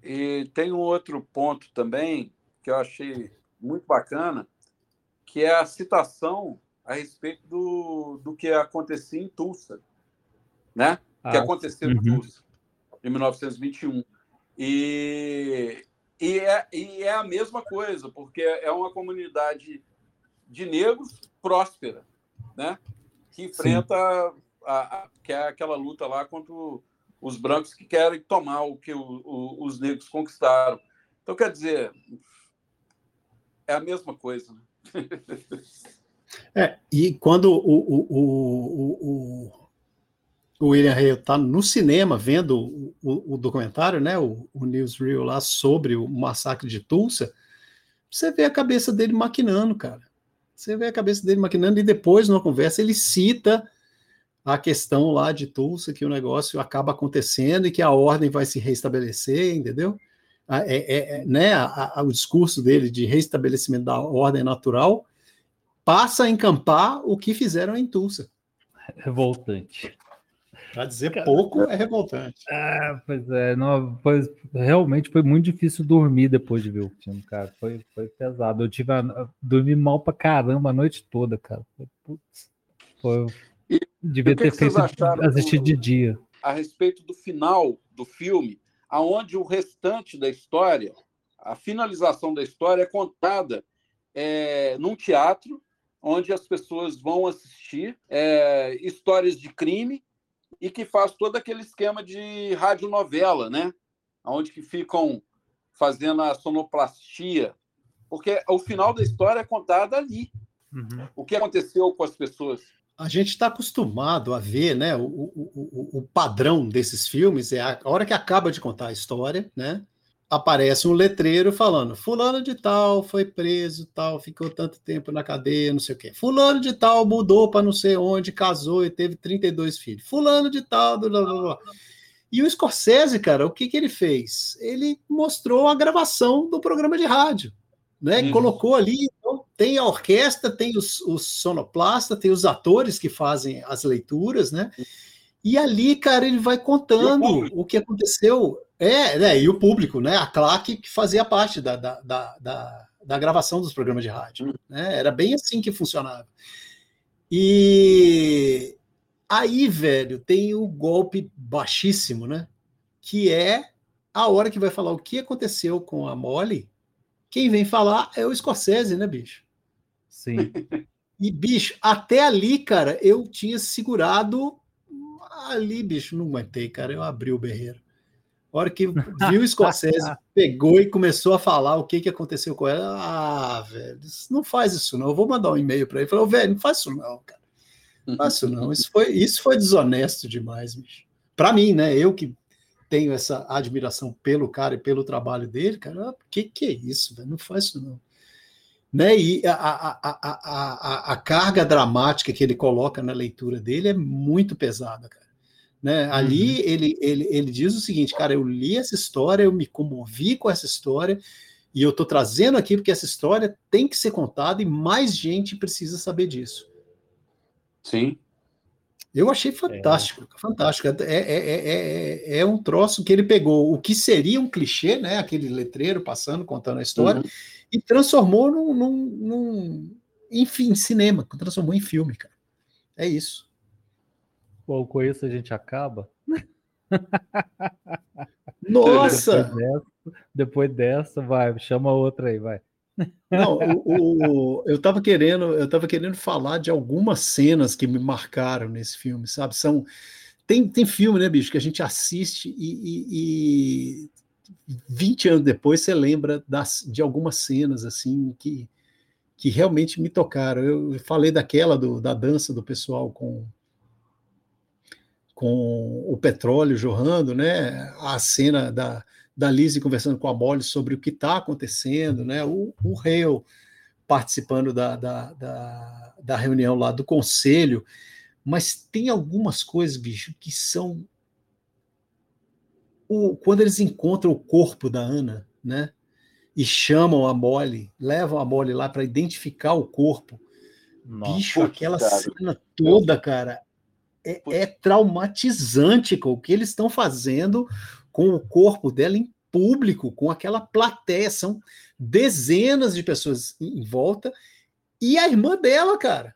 E tem um outro ponto também que eu achei muito bacana, que é a citação a respeito do, do que acontecia em Tulsa, né? Ah, que aconteceu uhum. em Tulsa, em 1921. E, e, é, e é a mesma coisa, porque é uma comunidade de negros próspera, né? Que enfrenta a, a, que é aquela luta lá contra os brancos que querem tomar o que o, o, os negros conquistaram. Então, quer dizer, é a mesma coisa. Né? <laughs> é, e quando o, o, o, o William Hale está no cinema vendo o, documentário, né, o, o newsreel lá sobre o massacre de Tulsa, você vê a cabeça dele maquinando, cara. Você vê a cabeça dele maquinando e depois, numa conversa, ele cita a questão lá de Tulsa, que o negócio acaba acontecendo e que a ordem vai se restabelecer, entendeu? É, é, é, né, a, a, o discurso dele de restabelecimento da ordem natural passa a encampar o que fizeram em Tulsa. Revoltante. Para dizer pouco, é revoltante. Ah, pois é, não, foi, realmente foi muito difícil dormir depois de ver o filme, cara. Foi, foi pesado. Eu tive a, dormi mal pra caramba a noite toda, cara. Putz, foi, e, devia ter feito assistir de dia. A respeito do final do filme, aonde o restante da história, a finalização da história é contada é, num teatro, onde as pessoas vão assistir é, histórias de crime e que faz todo aquele esquema de radionovela, né? Onde que ficam fazendo a sonoplastia, porque o final da história é contado ali. Uhum. O que aconteceu com as pessoas a gente está acostumado a ver, né? O, o, o, padrão desses filmes é a hora que acaba de contar a história, né? Aparece um letreiro falando: Fulano de Tal foi preso, tal, ficou tanto tempo na cadeia, não sei o quê. Fulano de Tal mudou para não sei onde, casou e teve 32 filhos. Fulano de Tal, blá, blá, blá. E o Scorsese, cara, o que, que ele fez? Ele mostrou a gravação do programa de rádio, né? Uhum. Colocou ali tem a orquestra, tem os, os sonoplasta, tem os atores que fazem as leituras, né? E ali, cara, ele vai contando o, o, que aconteceu. É, né, e o público, né? A claque que fazia parte da, da, da, da, da gravação dos programas de rádio. Né? Era bem assim que funcionava. E aí, velho, tem o golpe baixíssimo, né? Que é a hora que vai falar o que aconteceu com a Molly. Quem vem falar é o Scorsese, né, bicho? Sim. E, bicho, até ali, cara, eu tinha segurado. Ali, bicho, não aguentei, cara. Eu abri o berreiro. A hora que viu o Scorsese, <laughs> pegou e começou a falar o que, que aconteceu com ela. Ah, velho, não faz isso não. Eu vou mandar um e-mail para ele. Falou, velho, não faz isso não, cara. Não faz isso não. Isso foi, isso foi desonesto demais, bicho. Para mim, né? Eu que tenho essa admiração pelo cara e pelo trabalho dele, cara, o que, que é isso, velho? Não faz isso não né? E a, a, a, a, a, carga dramática que ele coloca na leitura dele é muito pesada, cara. Né? Ali uhum. ele, ele, ele diz o seguinte, cara, eu li essa história, eu me comovi com essa história, e eu estou trazendo aqui porque essa história tem que ser contada e mais gente precisa saber disso. Sim. Eu achei fantástico, é. fantástico. É, é, é, é, um troço que ele pegou o que seria um clichê, né? Aquele letreiro passando, contando a história, uhum. e transformou num, num, num, enfim, cinema, transformou em filme, cara. É isso. Bom, com isso a gente acaba. Nossa! <laughs> Depois dessa, depois dessa, vai, chama outra aí, vai. Não, o, o, eu estava querendo, eu tava querendo falar de algumas cenas que me marcaram nesse filme, sabe? São tem, tem filme, né, bicho, que a gente assiste e, e, e 20 anos depois você lembra das, de algumas cenas assim que, que realmente me tocaram. Eu falei daquela do, da dança do pessoal com com o petróleo jorrando, né? A cena da, da Lizzie conversando com a Molly sobre o que está acontecendo, né? O, o Hale participando da, da, da, da, reunião lá do conselho, mas tem algumas coisas, bicho, que são o, quando eles encontram o corpo da Ana, né? E chamam a Molly, levam a Molly lá para identificar o corpo. Nossa, bicho, aquela cara. cena toda, cara, é, é traumatizante com o que eles estão fazendo com o corpo dela em público, com aquela plateia, são dezenas de pessoas em volta, e a irmã dela, cara.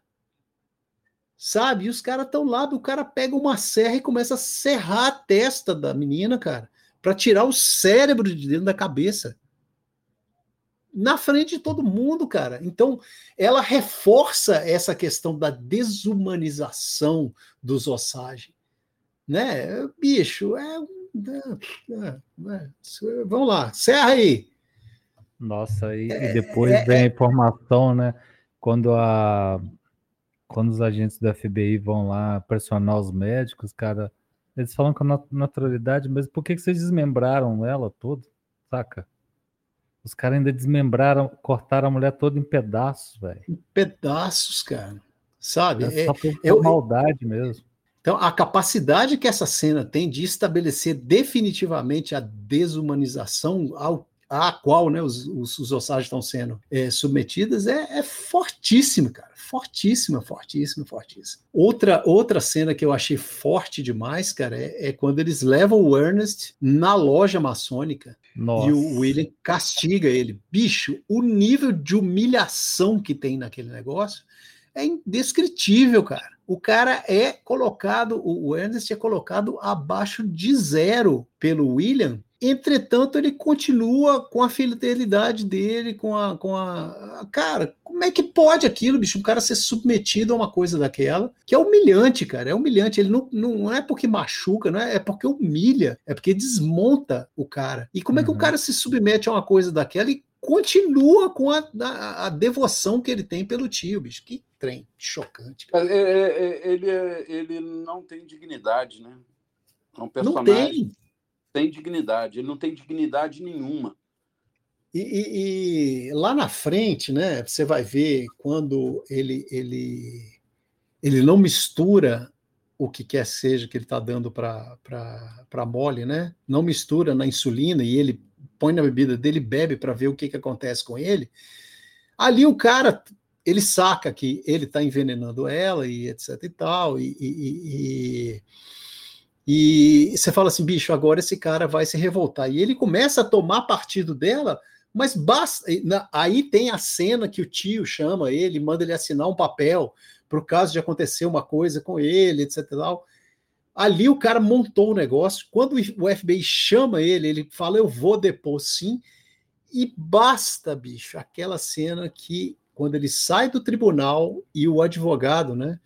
Sabe? E os caras estão lá, o cara pega uma serra e começa a serrar a testa da menina, cara, para tirar o cérebro de dentro da cabeça. Na frente de todo mundo, cara. Então, ela reforça essa questão da desumanização dos Osage. Né? Bicho, é um vamos lá, serra aí. Nossa, e, é, e depois é, vem a é. informação, né? Quando a quando os agentes do FBI vão lá pressionar os médicos, cara, eles falam com naturalidade, mas por que, que vocês desmembraram ela toda? Saca? Os caras ainda desmembraram, cortaram a mulher toda em pedaços, velho. Em pedaços, cara. Sabe? É, é só por, por maldade mesmo. Então, a capacidade que essa cena tem de estabelecer definitivamente a desumanização ao, à qual né, os, os, os ossagens estão sendo é, submetidas é, é fortíssima, cara. Fortíssima, fortíssima, fortíssima. Outra, outra cena que eu achei forte demais, cara, é, é quando eles levam o Ernest na loja maçônica Nossa. e o William castiga ele. Bicho, o nível de humilhação que tem naquele negócio é indescritível, cara o cara é colocado, o Ernest é colocado abaixo de zero pelo William. Entretanto, ele continua com a fidelidade dele, com a, com a. Cara, como é que pode aquilo, bicho? Um cara ser submetido a uma coisa daquela, que é humilhante, cara. É humilhante. Ele não, não é porque machuca, não é, é porque humilha, é porque desmonta o cara. E como é que o uhum. cara se submete a uma coisa daquela e continua com a, a, a, devoção que ele tem pelo tio, bicho. Que trem chocante. É, é, é, ele, ele não tem dignidade, né? É um personagem. Não tem. Tem dignidade. Ele não tem dignidade nenhuma. E, e, e, lá na frente, né? Você vai ver quando ele ele ele não mistura o que quer seja que ele está dando para mole, né? Não mistura na insulina e ele põe na bebida dele, bebe para ver o que, que acontece com ele. Ali o cara ele saca que ele está envenenando ela e etc e tal, e, e, e, e, você fala assim, bicho, agora esse cara vai se revoltar. E ele começa a tomar partido dela, mas basta. Aí tem a cena que o tio chama ele, manda ele assinar um papel para o caso de acontecer uma coisa com ele, etc tal. Ali o cara montou o negócio. Quando o FBI chama ele, ele fala: Eu vou depor sim. E basta, bicho, aquela cena que, quando ele sai do tribunal e o advogado, né,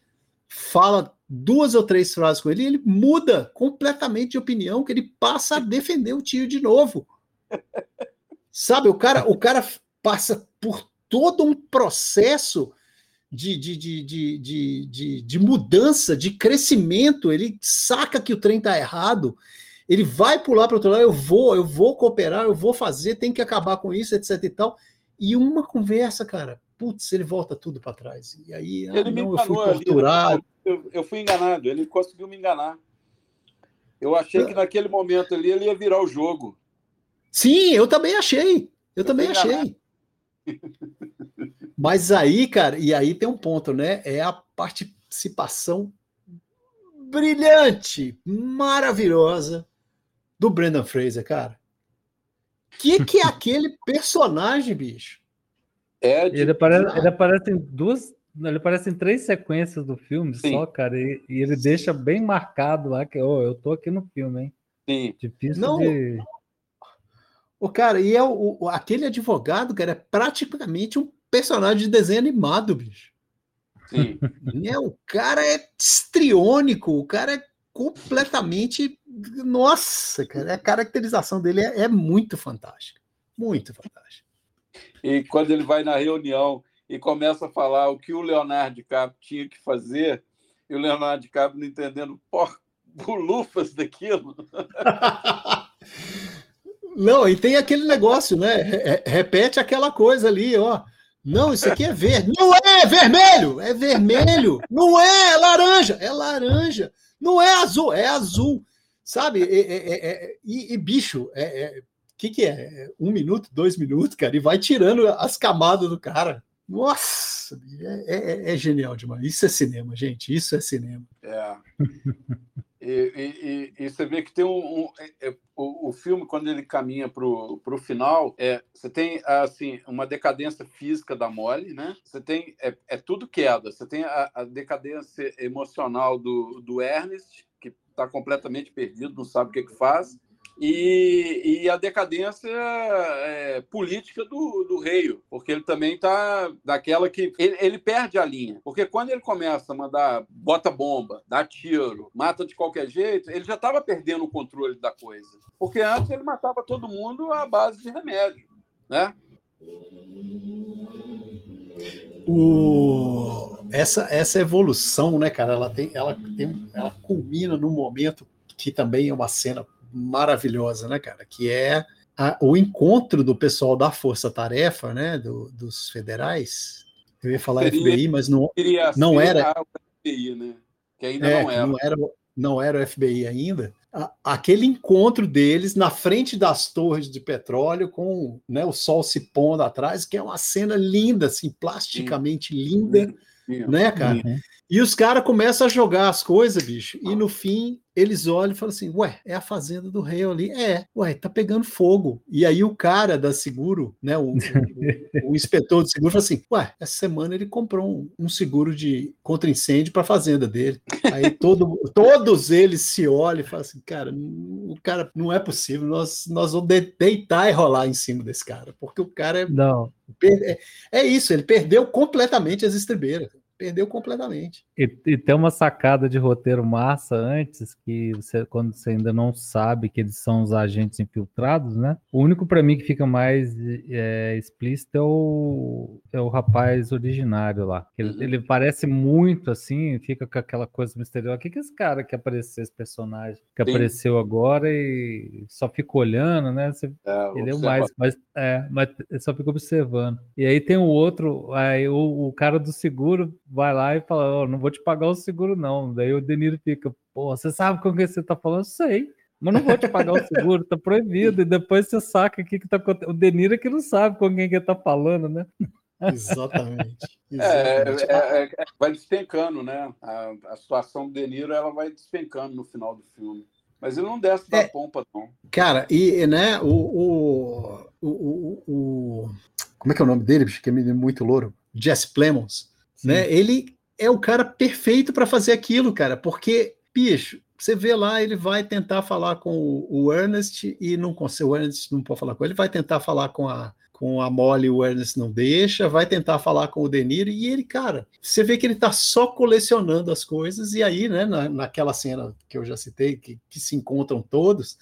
fala duas ou três frases com ele, ele muda completamente de opinião, que ele passa a defender o tio de novo. <laughs> Sabe, o cara, o cara passa por todo um processo de, de, de, de, de, de, mudança, de crescimento, ele saca que o trem está errado, ele vai pular para outro lado, eu vou, eu vou cooperar, eu vou fazer, tem que acabar com isso, etc e tal. E uma conversa, cara, putz, ele volta tudo para trás. E aí, ah, ele não, eu fui torturado. Eu, eu, fui enganado, ele conseguiu me enganar. Eu achei que naquele momento ali ele ia virar o jogo. Sim, eu também achei. Eu, eu também achei. Mas aí, cara, e aí tem um ponto, né? É a participação brilhante, maravilhosa do Brendan Fraser, cara. Que que é <laughs> aquele personagem, bicho? É de... ele, aparece, ele aparece em duas. Ele aparece em três sequências do filme Sim. só, cara, e, e, ele deixa bem marcado lá que oh, eu tô aqui no filme, hein? Sim. Difícil Não, de. O cara, e é o, o, aquele advogado, cara, é praticamente um personagem de desenho animado, bicho. Sim. <laughs> É, o cara é estriônico, o cara é completamente. Nossa, cara, a caracterização dele é, é muito fantástica. Muito fantástica. E quando ele vai na reunião e começa a falar o que o Leonardo DiCaprio tinha que fazer, e o Leonardo DiCaprio não entendendo por bolufas daquilo. <laughs> Não, e tem aquele negócio, né? Repete aquela coisa ali, ó. Não, isso aqui é verde. Não é, é vermelho! É vermelho! Não é, é laranja! É laranja! Não é azul, é azul! Sabe? É, é, é, e, e, bicho, o é, que, que é? Um minuto, dois minutos, cara, e vai tirando as camadas do cara. Nossa, é, genial demais. Isso é cinema, gente. Isso é cinema. É. <laughs> E, e, e, você vê que tem um, um é, é, o, o, filme quando ele caminha para o final é você tem assim uma decadência física da Molly né? Você tem é, é tudo queda. Você tem a, a, decadência emocional do, do Ernest que está completamente perdido não sabe o que, que faz e, e a decadência é, política do, do rei, porque ele também está daquela que ele, ele, perde a linha. Porque quando ele começa a mandar bota bomba, dá tiro, mata de qualquer jeito, ele já estava perdendo o controle da coisa. Porque antes ele matava todo mundo à base de remédio, né? O... Essa, essa evolução, né, cara, ela tem, ela tem, ela culmina num momento que também é uma cena maravilhosa, né, cara? Que é a, o encontro do pessoal da Força Tarefa, né, do, dos federais. Eu ia falar seria, FBI, mas não, não era. FBI, né? Que ainda é, não era. Não era, não era o FBI ainda. A, aquele encontro deles na frente das torres de petróleo, com né, o sol se pondo atrás, que é uma cena linda, assim, plasticamente Sim. linda, Sim. né, cara? Uhum. E os caras começam a jogar as coisas, bicho, e no fim eles olham e falam assim: Ué, é a fazenda do rei ali? É, ué, tá pegando fogo. E aí o cara da seguro, né, o, o, <laughs> o inspetor de seguro, fala assim: Ué, essa semana ele comprou um, um seguro de contra incêndio para a fazenda dele. Aí todo, <laughs> todos eles se olham e falam assim: Cara, o cara não é possível, nós, nós vamos deitar e rolar em cima desse cara, porque o cara é. Não. É, é isso, ele perdeu completamente as estribeiras perdeu completamente. E, e, tem uma sacada de roteiro massa antes, que você, quando você ainda não sabe que eles são os agentes infiltrados, né? O único para mim que fica mais é, explícito é o, é o rapaz originário lá. Ele, uhum. ele, parece muito assim, fica com aquela coisa misteriosa. O que, que é esse cara que apareceu, esse personagem que Sim. apareceu agora e só fica olhando, né? Você, é, ele é o mais, mas, é, mas só fica observando. E aí tem o outro, aí o, o cara do seguro vai lá e fala: oh, não vou te pagar o seguro, não. Daí o Deniro fica: pô, você sabe com que você tá falando? Sei. Mas não vou te pagar o seguro, tá proibido. E depois você saca o que, que tá acontecendo. O Deniro é que não sabe com quem que tá falando, né? Exatamente. <laughs> É, Exatamente. É, é, é, vai despencando, né? A, a, situação do Deniro ela vai despencando no final do filme. Mas ele não desce da é, pompa, não. Cara, e né, o, o, o, o, Como é que é o nome dele, bicho? Que é muito louro? Jesse Plemons né? Ele é o cara perfeito para fazer aquilo, cara, porque, bicho, você vê lá, ele vai tentar falar com o, Ernest e não consegue, o Ernest não pode falar com ele, vai tentar falar com a com a Molly, o Ernest não deixa, vai tentar falar com o Deniro e ele, cara, você vê que ele tá só colecionando as coisas e aí, né, na, naquela cena que eu já citei, que, que se encontram todos,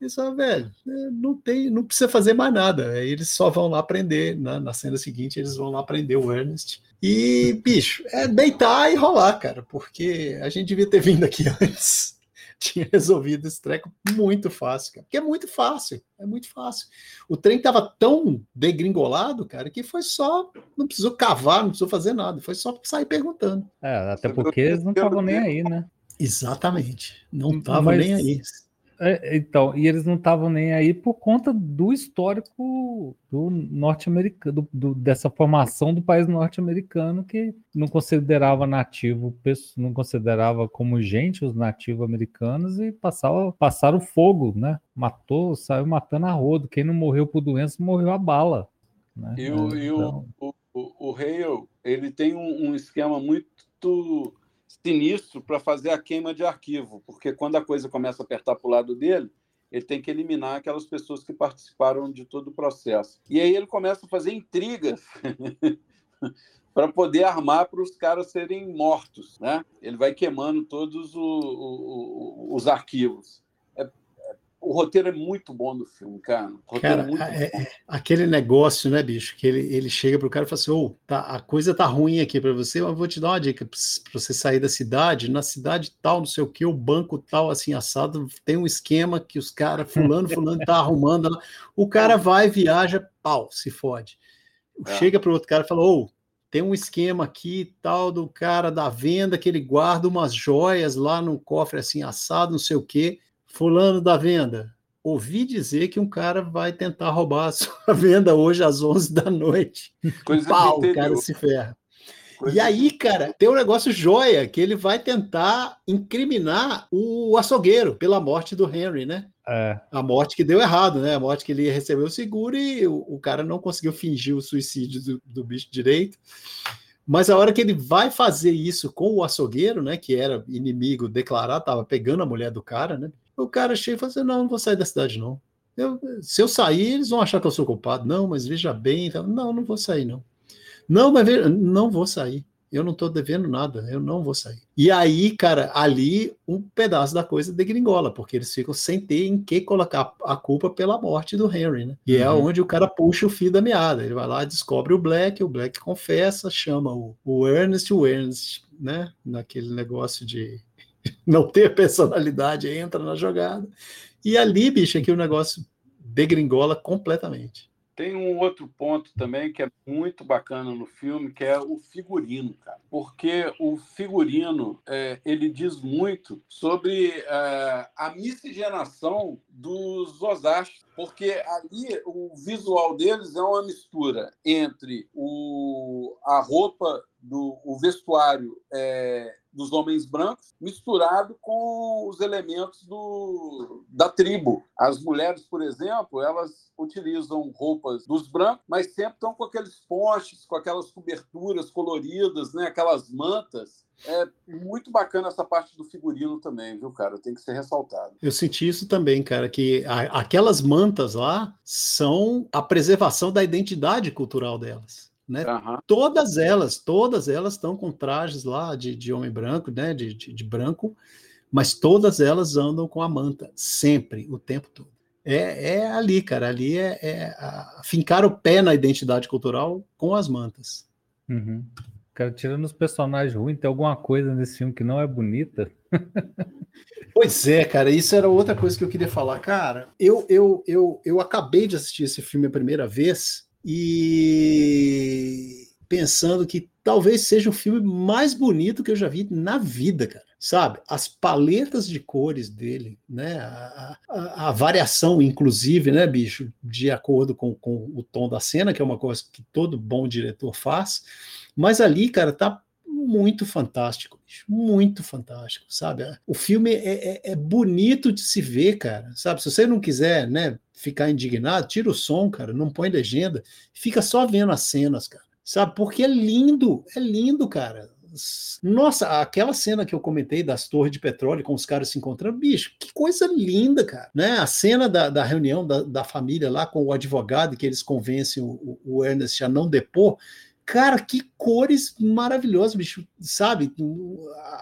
eles falam, velho, é, não tem, não precisa fazer mais nada. Eles só vão lá aprender. Né? Na cena seguinte, eles vão lá aprender o Ernest. E, bicho, é deitar e rolar, cara, porque a gente devia ter vindo aqui <laughs> antes. Tinha resolvido esse treco muito fácil, cara. Porque é muito fácil, é muito fácil. O trem tava tão degringolado, cara, que foi só. Não precisou cavar, não precisou fazer nada. Foi só sair perguntando. É, até porque eles não estavam nem aí, né? Exatamente. Não estavam nem aí. É, então, e eles não estavam nem aí por conta do histórico do norte-americano, dessa formação do país norte-americano que não considerava nativo, não considerava como gente os nativos americanos e passava, passaram fogo, né? Matou, saiu matando a rodo. Quem não morreu por doença morreu a bala. Né? E, o, então... o, o, o Hale, ele tem um, um esquema muito sinistro para fazer a queima de arquivo, porque quando a coisa começa a apertar para o lado dele, ele tem que eliminar aquelas pessoas que participaram de todo o processo. E aí ele começa a fazer intrigas <laughs> para poder armar para os caras serem mortos. Né? Ele vai queimando todos o, o, os arquivos o roteiro é muito bom do filme, cara. cara é é, aquele negócio, né, bicho, que ele, ele chega pro cara e fala assim: oh, tá, a coisa tá ruim aqui para você, mas eu vou te dar uma dica para você sair da cidade. Na cidade tal, não sei o que, o banco tal, assim, assado, tem um esquema que os caras, fulano, fulano, tá arrumando. O cara <laughs> vai, viaja, pau, se fode. É. Chega pro outro cara e fala: ô, oh, tem um esquema aqui tal do cara da venda que ele guarda umas joias lá no cofre assim assado, não sei o quê. Fulano da venda, ouvi dizer que um cara vai tentar roubar a sua <laughs> venda hoje às 11 da noite. Coisa Pau, o cara se ferra. Coisa e aí, cara, tem um negócio joia que ele vai tentar incriminar o açougueiro pela morte do Henry, né? É. A morte que deu errado, né? A morte que ele recebeu o seguro e o, o cara não conseguiu fingir o suicídio do, do bicho direito. Mas a hora que ele vai fazer isso com o açougueiro, né, que era inimigo declarado, tava pegando a mulher do cara, né? O cara chega e fala assim: não, não vou sair da cidade, não. Eu, se eu sair, eles vão achar que eu sou culpado. Não, mas veja bem. Não, não vou sair, não. Não, mas veja, não vou sair. Eu não estou devendo nada, eu não vou sair. E aí, cara, ali um pedaço da coisa degringola, porque eles ficam sem ter em que colocar a culpa pela morte do Henry, né? E é uhum. é onde o cara puxa o fio da meada. Ele vai lá, descobre o Black, o Black confessa, chama o, o Ernest, o Ernest, né? Naquele negócio de <laughs> não ter personalidade, entra na jogada. E ali, bicho, é que o negócio degringola completamente. Tem um outro ponto também que é muito bacana no filme, que é o figurino, cara. Porque o figurino, é, ele diz muito sobre é, a miscigenação dos Osasco. Porque ali o visual deles é uma mistura entre o, a roupa do o vestuário é, dos homens brancos, misturado com os elementos do, da tribo. As mulheres, por exemplo, elas utilizam roupas dos brancos, mas sempre estão com aqueles ponches, com aquelas coberturas coloridas, né? aquelas mantas. É muito bacana essa parte do figurino também, viu, cara? Tem que ser ressaltado. Eu senti isso também, cara, que a, aquelas mantas lá são a preservação da identidade cultural delas. Né? Uhum. Todas elas, todas elas estão com trajes lá de, de homem branco, né? De, de, de, branco, mas todas elas andam com a manta, sempre, o tempo todo. É, é ali, cara, ali é, é a, fincar o pé na identidade cultural com as mantas. Uhum. Cara, tirando os personagens ruins, tem alguma coisa nesse filme que não é bonita? <laughs> pois é, cara, isso era outra coisa que eu queria falar. Cara, eu, eu, eu, eu acabei de assistir esse filme a primeira vez e pensando que talvez seja o filme mais bonito que eu já vi na vida, cara. Sabe? As paletas de cores dele, né? A, a, a variação, inclusive, né, bicho, de acordo com, com o tom da cena, que é uma coisa que todo bom diretor faz. Mas ali, cara, tá muito fantástico, muito fantástico, sabe? O filme é, é, é, bonito de se ver, cara, sabe? Se você não quiser, né, ficar indignado, tira o som, cara, não põe legenda, fica só vendo as cenas, cara, sabe? Porque é lindo, é lindo, cara. Nossa, aquela cena que eu comentei das torres de petróleo com os caras se encontrando, bicho, que coisa linda, cara. Né? A cena da, da reunião da, da família lá com o advogado, que eles convencem o, o Ernest a não depor, Cara, que cores maravilhosas, bicho, sabe?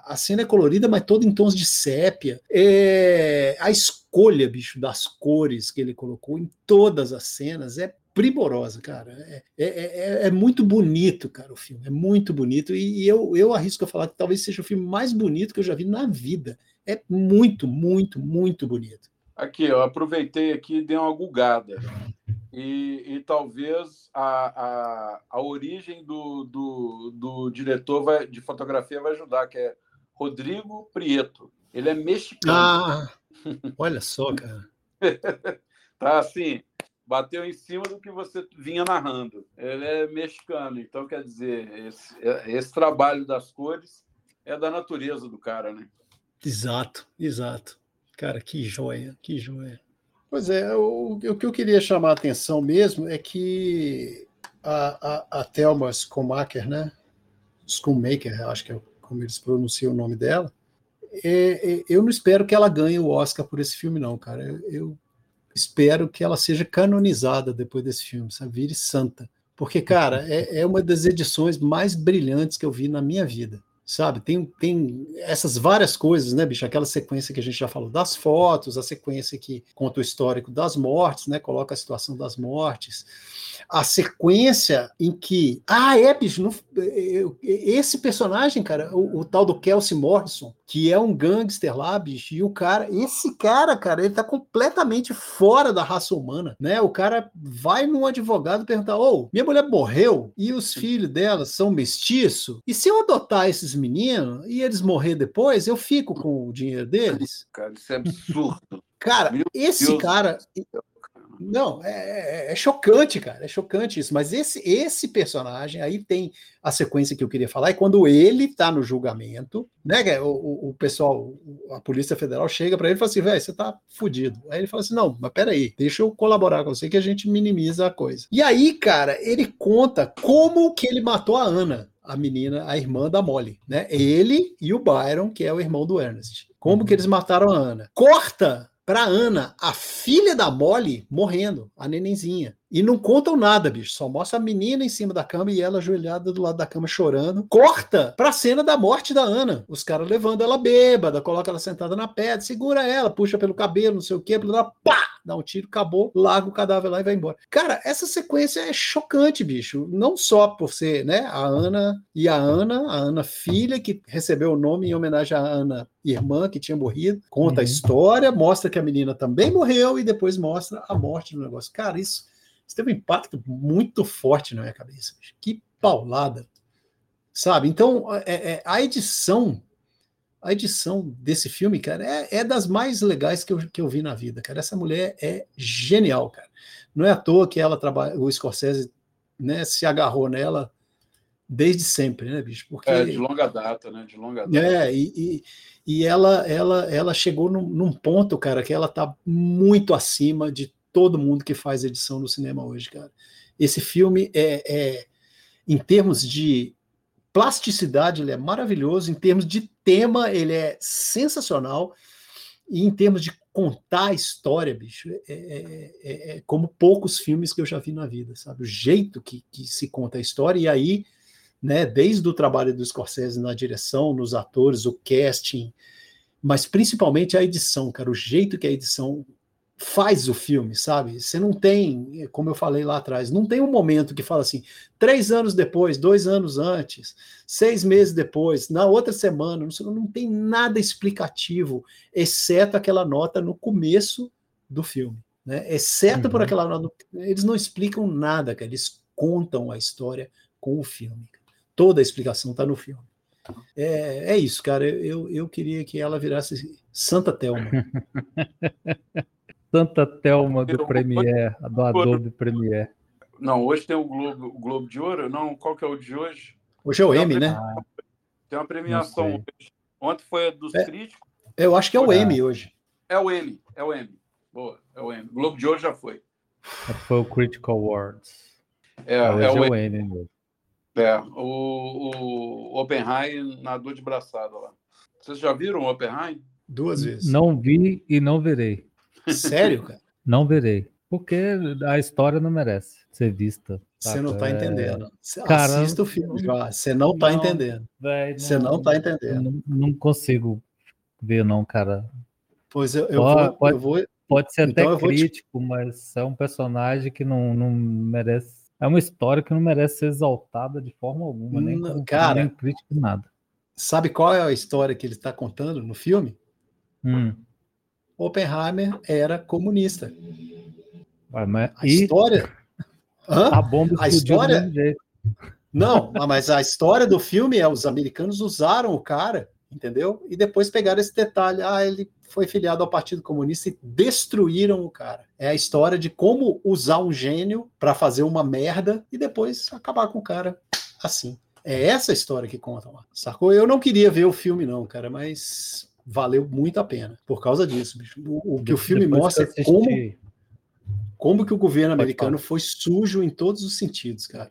A cena é colorida, mas toda em tons de sépia. É... A escolha, bicho, das cores que ele colocou em todas as cenas é primorosa, cara. É, é, é, é muito bonito, cara, o filme. É muito bonito. E, e, eu, eu arrisco a falar que talvez seja o filme mais bonito que eu já vi na vida. É muito, muito, muito bonito. Aqui, eu aproveitei aqui e dei uma gulgada e, e talvez a, a, a origem do, do, do diretor vai, de fotografia vai ajudar, que é Rodrigo Prieto. Ele é mexicano. Ah. Olha só, cara. <laughs> tá assim, bateu em cima do que você vinha narrando. Ele é mexicano, então quer dizer, esse, esse trabalho das cores é da natureza do cara, né? Exato, exato. Cara, que joia, que joia. Pois é, o, o que eu queria chamar a atenção mesmo é que a, a, a Thelma Schumacher, né? Schumacher, acho que é como eles pronunciam o nome dela. É, é, eu não espero que ela ganhe o Oscar por esse filme, não, cara. Eu, eu espero que ela seja canonizada depois desse filme, sabe? Vire santa. Porque, cara, é, é uma das edições mais brilhantes que eu vi na minha vida sabe? Tem, tem essas várias coisas, né, bicho? Aquela sequência que a gente já falou das fotos, a sequência que conta o histórico das mortes, né? Coloca a situação das mortes a sequência em que. Ah, é, bicho, não, esse personagem, cara, o, o, tal do Kelsey Morrison, que é um gangster lá, bicho, e o cara, esse cara, cara, ele tá completamente fora da raça humana, né? O cara vai num advogado perguntar: Ô, oh, minha mulher morreu e os filhos dela são mestiços, e se eu adotar esses meninos e eles morrer depois, eu fico com o dinheiro deles? <laughs> Cara, isso é absurdo. Cara, Meu esse Deus cara. Deus não, é, é, é, chocante, cara. É chocante isso. Mas esse, esse personagem aí tem a sequência que eu queria falar, é quando ele tá no julgamento, né? O, o pessoal, a Polícia Federal chega para ele e fala assim: velho, você tá fudido. Aí ele fala assim: não, mas peraí, deixa eu colaborar com você que a gente minimiza a coisa. E aí, cara, ele conta como que ele matou a Ana a menina, a irmã da Molly, né? Ele e o Byron, que é o irmão do Ernest. Como que eles mataram a Ana? Corta para Ana, a filha da Molly, morrendo, a nenenzinha. E não contam nada, bicho. Só mostra a menina em cima da cama e ela ajoelhada do lado da cama chorando. Corta pra cena da morte da Ana. Os caras levando ela bêbada, coloca ela sentada na pedra, segura ela, puxa pelo cabelo, não sei o quê, pá! Dá um tiro, acabou, larga o cadáver lá e vai embora. Cara, essa sequência é chocante, bicho. Não só por ser, né, a Ana e a Ana, a Ana filha, que recebeu o nome em homenagem à Ana irmã que tinha morrido, conta uhum. a história, mostra que a menina também morreu e depois mostra a morte do negócio. Cara, isso isso teve um impacto muito forte na minha cabeça. Que paulada. Sabe? Então, é, é, a edição, a edição desse filme, cara, é, é, das mais legais que eu, que eu vi na vida, cara. Essa mulher é genial, cara. Não é à toa que ela trabalha, o Scorsese né, se agarrou nela desde sempre, né, bicho? Porque, é, de longa data, né? De longa data. É, e, e, e ela, ela, ela chegou num, num ponto, cara, que ela tá muito acima de todo mundo que faz edição no cinema hoje, cara. Esse filme é, é em termos de plasticidade, ele é maravilhoso, em termos de tema, ele é sensacional, e em termos de contar a história, bicho, é, é, é, é como poucos filmes que eu já vi na vida, sabe? O jeito que, que se conta a história, e aí, né, desde o trabalho do Scorsese na direção, nos atores, o casting, mas principalmente a edição, cara, o jeito que a edição faz o filme, sabe? Você não tem, como eu falei lá atrás, não tem um momento que fala assim, três anos depois, dois anos antes, seis meses depois, na outra semana, não, não tem nada explicativo, exceto aquela nota no começo do filme, né? Exceto uhum. por aquela nota, eles não explicam nada, cara, eles contam a história com o filme. Toda a explicação está no filme. É, é isso, cara. Eu, eu queria que ela virasse Santa Telma. <laughs> Santa Telma do Premiere, do Adobe Premiere. Não, hoje tem o Globo, o Globo de Ouro. Não, qual que é o de hoje? Hoje é o M, né? Tem uma premiação hoje. Ontem foi a dos é, críticos. Eu acho que é o M hoje. É o M, é o M. Boa, é o M. O Globo de Ouro já foi. Foi o Critical Awards. É, é hoje é o, é o M. M é, o, o Oppenheim nadou de braçada lá. Vocês já viram o Oppenheim? Duas vezes. Não vi e não verei. Sério, <laughs> cara? Não verei. Porque a história não merece ser vista. Você não tá é... entendendo. Cara, Assista o filme, Você não tá não, entendendo. Você não, não tá entendendo. Não, não, consigo ver, não, cara. Pois eu, eu, pode, vou, pode, eu vou. Pode ser então até crítico, te... mas é um personagem que não, não merece. É uma história que não merece ser exaltada de forma alguma, nem, não, cara, nem crítico, nada. Sabe qual é a história que ele está contando no filme? Hum. Oppenheimer era comunista. Mas, a história. Hã? A bomba a história. Não, mas a história do filme é os americanos usaram o cara entendeu? E depois pegaram esse detalhe, ah, ele foi filiado ao Partido Comunista e destruíram o cara. É a história de como usar um gênio para fazer uma merda e depois acabar com o cara assim. É essa a história que conta lá, sacou? Eu não queria ver o filme não, cara, mas valeu muito a pena por causa disso, bicho. O, o que o filme mostra é como como que o governo americano foi sujo em todos os sentidos, cara.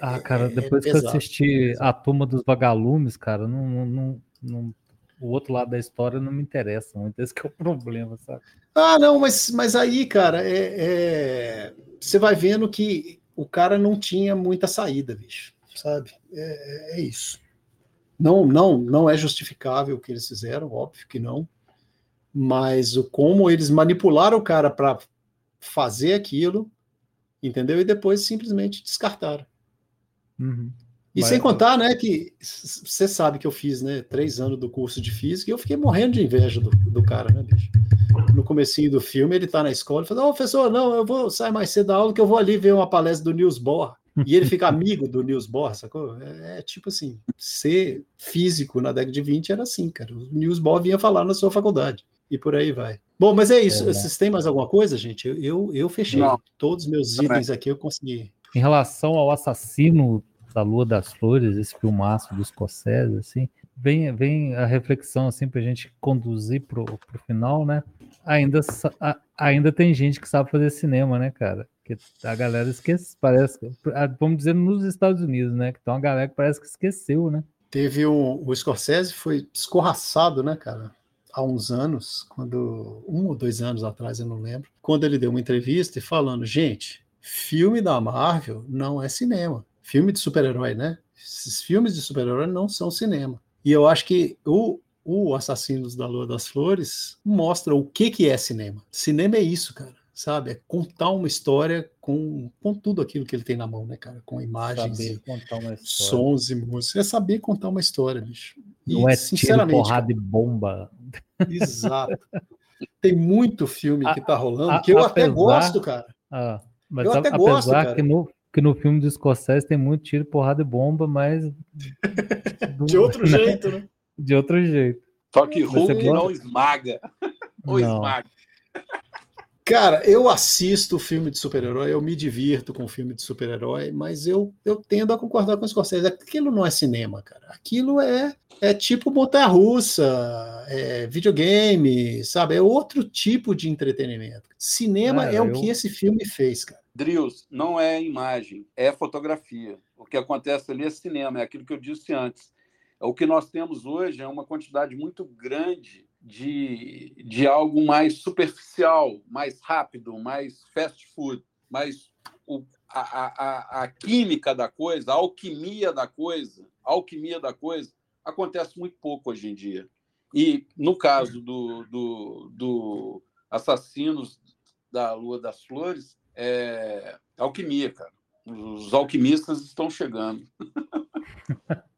Ah, cara, é, depois é que eu assisti A Turma dos Vagalumes, cara, não, não, não, o outro lado da história não me interessa muito. Esse é o problema, sabe? Ah, não, mas, mas aí, cara, é, é, você vai vendo que o cara não tinha muita saída, bicho, sabe? É, é isso. Não, não, não é justificável o que eles fizeram, óbvio que não. Mas o como eles manipularam o cara para fazer aquilo, entendeu? E depois simplesmente descartaram. Uhum. E Mas, sem contar, né, que você sabe que eu fiz, né, três anos do curso de física e eu fiquei morrendo de inveja do, do cara, né, bicho? No comecinho do filme, ele tá na escola e fala, ô, oh, professor, não, eu vou sair mais cedo da aula que eu vou ali ver uma palestra do Niels Bohr. E ele fica amigo do Niels Bohr, sacou? É, é, tipo assim, ser físico na década de 20 era assim, cara. O Niels Bohr vinha falar na sua faculdade. E por aí vai. Bom, mas é isso. É, né? Vocês têm mais alguma coisa, gente? Eu, eu, eu fechei. Não. Todos os meus itens aqui eu consegui. Em relação ao assassino da Lua das Flores, esse filmaço do Scorsese, assim, vem, vem a reflexão, assim, pra gente conduzir pro, final, né? Ainda, a, ainda tem gente que sabe fazer cinema, né, cara? Que a galera esquece, parece, vamos dizer, nos Estados Unidos, né? Que tem uma galera que parece que esqueceu, né? Teve um, o Scorsese foi escorraçado, né, cara? Há uns anos, quando um ou dois anos atrás, eu não lembro, quando ele deu uma entrevista e falando, gente, filme da Marvel não é cinema filme de super-herói, né? Esses filmes de super-herói não são cinema. E eu acho que o, o Assassinos da Lua das Flores mostra o que, que é cinema. Cinema é isso, cara. Sabe? É contar uma história com, com tudo aquilo que ele tem na mão, né, cara? Com imagens, sons e música. É saber contar uma história, bicho. E, não é sinceramente, tiro, porrada cara, e bomba. Exato. Tem muito filme que tá rolando a, a, que eu apesar, até gosto, cara. Ah, mas eu a, até gosto, cara. que no, que no filme do Scorsese tem muito tiro, porrada e bomba, mas. <laughs> de outro né? jeito, né? De outro jeito. Só que Hulk <laughs> não esmaga. Ou não. esmaga. Cara, eu assisto filme de super-herói, eu me divirto com filme de super-herói, mas eu, eu tendo a concordar com o Scorsese. Aquilo não é cinema, cara. Aquilo é, é tipo montanha-russa, é videogame, sabe? É outro tipo de entretenimento. Cinema é, é o eu... que esse filme fez, cara. Drills não é imagem, é fotografia. O que acontece ali é cinema, é aquilo que eu disse antes. O que nós temos hoje é uma quantidade muito grande de, de algo mais superficial, mais rápido, mais fast food, mais o, a, a, a química da coisa, a alquimia da coisa, a alquimia da coisa acontece muito pouco hoje em dia. E no caso do, do, do Assassinos da Lua das Flores, é alquimia, cara. Os alquimistas estão chegando. <laughs>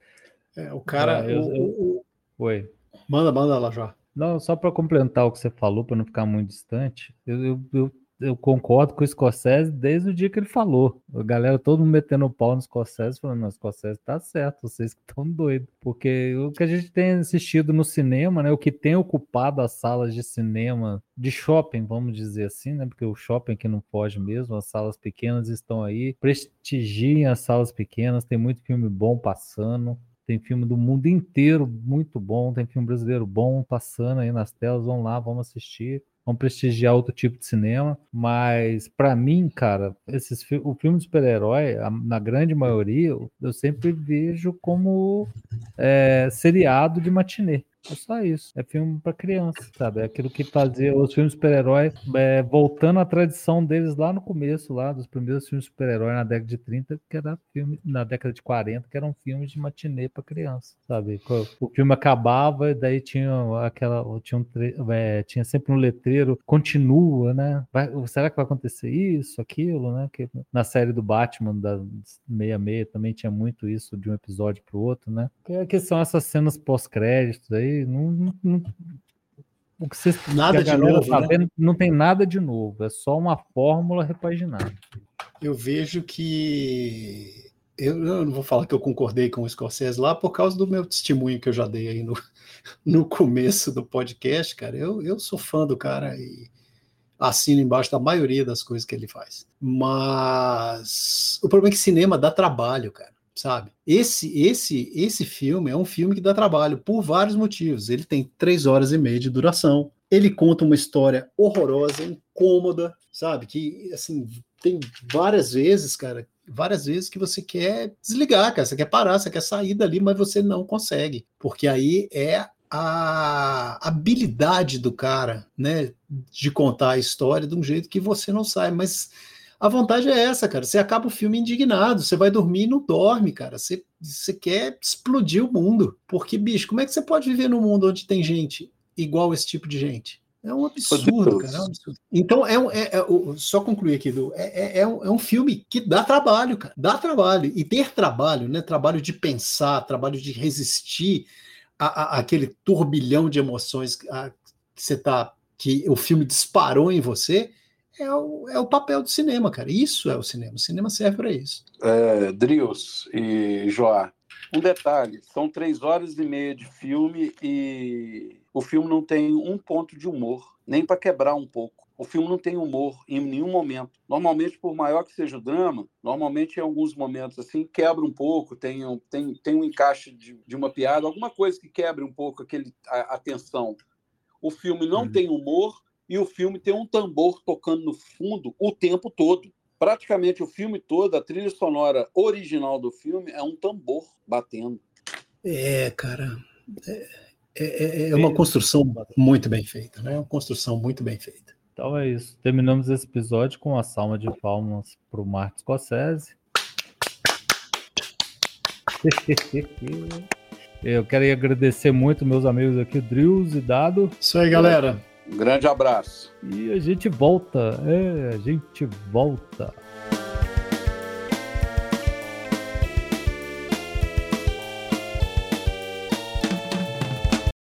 É, o cara. Ah, eu, o, o, Oi. Manda, manda lá já. Não, só para complementar o que você falou, para não ficar muito distante, eu, eu, eu eu concordo com o Scorsese desde o dia que ele falou. A galera todo mundo metendo o pau no Scorsese, falando, não, Scorsese tá certo, vocês que estão doidos. Porque o que a gente tem assistido no cinema, né, o que tem ocupado as salas de cinema, de shopping, vamos dizer assim, né, porque o shopping que não foge mesmo, as salas pequenas estão aí, prestigiem as salas pequenas, tem muito filme bom passando. Tem filme do mundo inteiro muito bom, tem filme brasileiro bom passando aí nas telas, vamos lá, vamos assistir vão prestigiar outro tipo de cinema, mas para mim, cara, esses, o filme de super-herói, na grande maioria, eu sempre vejo como é, seriado de matinê. É só isso. É filme para criança, sabe? É aquilo que fazia os filmes super-herói é, voltando à tradição deles lá no começo, lá dos primeiros filmes super-herói na década de 30, que era filme na década de 40, que eram filmes de matinê para criança, sabe? O filme acabava e daí tinha aquela tinha, um, é, tinha sempre um letreiro continua, né? Vai, será que vai acontecer isso, aquilo, né? Que na série do Batman da 66 também tinha muito isso de um episódio para o outro, né? Que, que são essas cenas pós-créditos aí não, não, o que vocês nada que de novo, tá né? não tem nada de novo, é só uma fórmula repaginada. Eu vejo que eu, eu, não vou falar que eu concordei com o Scorsese lá por causa do meu testemunho que eu já dei aí no, <laughs> no começo do podcast, cara. Eu, eu sou fã do cara e assino embaixo da maioria das coisas que ele faz. Mas o problema é que cinema dá trabalho, cara, sabe? Esse, esse, esse filme é um filme que dá trabalho por vários motivos. Ele tem três horas e meia de duração. Ele conta uma história horrorosa, incômoda, sabe? Que assim tem várias vezes, cara, várias vezes que você quer desligar, cara, você quer parar, você quer sair dali, mas você não consegue, porque aí é a habilidade do cara, né, de contar a história de um jeito que você não sai, mas a vantagem é essa, cara. Você acaba o filme indignado, você vai dormir e não dorme, cara. Você, você quer explodir o mundo. Porque, bicho, como é que você pode viver num mundo onde tem gente igual esse tipo de gente? É um absurdo, cara. É um absurdo. Então, é, um, é, é, só concluir aqui, Edu, é, é, é, um, é um filme que dá trabalho, cara. Dá trabalho. E ter trabalho, né? Trabalho de pensar, trabalho de resistir a, a, aquele turbilhão de emoções a, que você tá. que o filme disparou em você. É o, é o papel do cinema, cara. Isso é o cinema. O cinema serve para isso. É, Drius e Joá, um detalhe: são três horas e meia de filme e o filme não tem um ponto de humor, nem para quebrar um pouco. O filme não tem humor em nenhum momento. Normalmente, por maior que seja o drama, normalmente em alguns momentos assim quebra um pouco, tem, tem, tem um encaixe de, de uma piada, alguma coisa que quebre um pouco aquele, a, a tensão. O filme não uhum. tem humor e o filme tem um tambor tocando no fundo o tempo todo. Praticamente o filme todo, a trilha sonora original do filme é um tambor batendo. É, cara. É é, é, é uma construção muito bem feita, né? Uma construção muito bem feita. Então é isso. Terminamos esse episódio com a salva de palmas para o Marcos Scorsese. <laughs> Eu quero agradecer muito meus amigos aqui, Drills e Dado. Isso aí, galera. Um grande abraço. E a gente volta. É, a gente volta.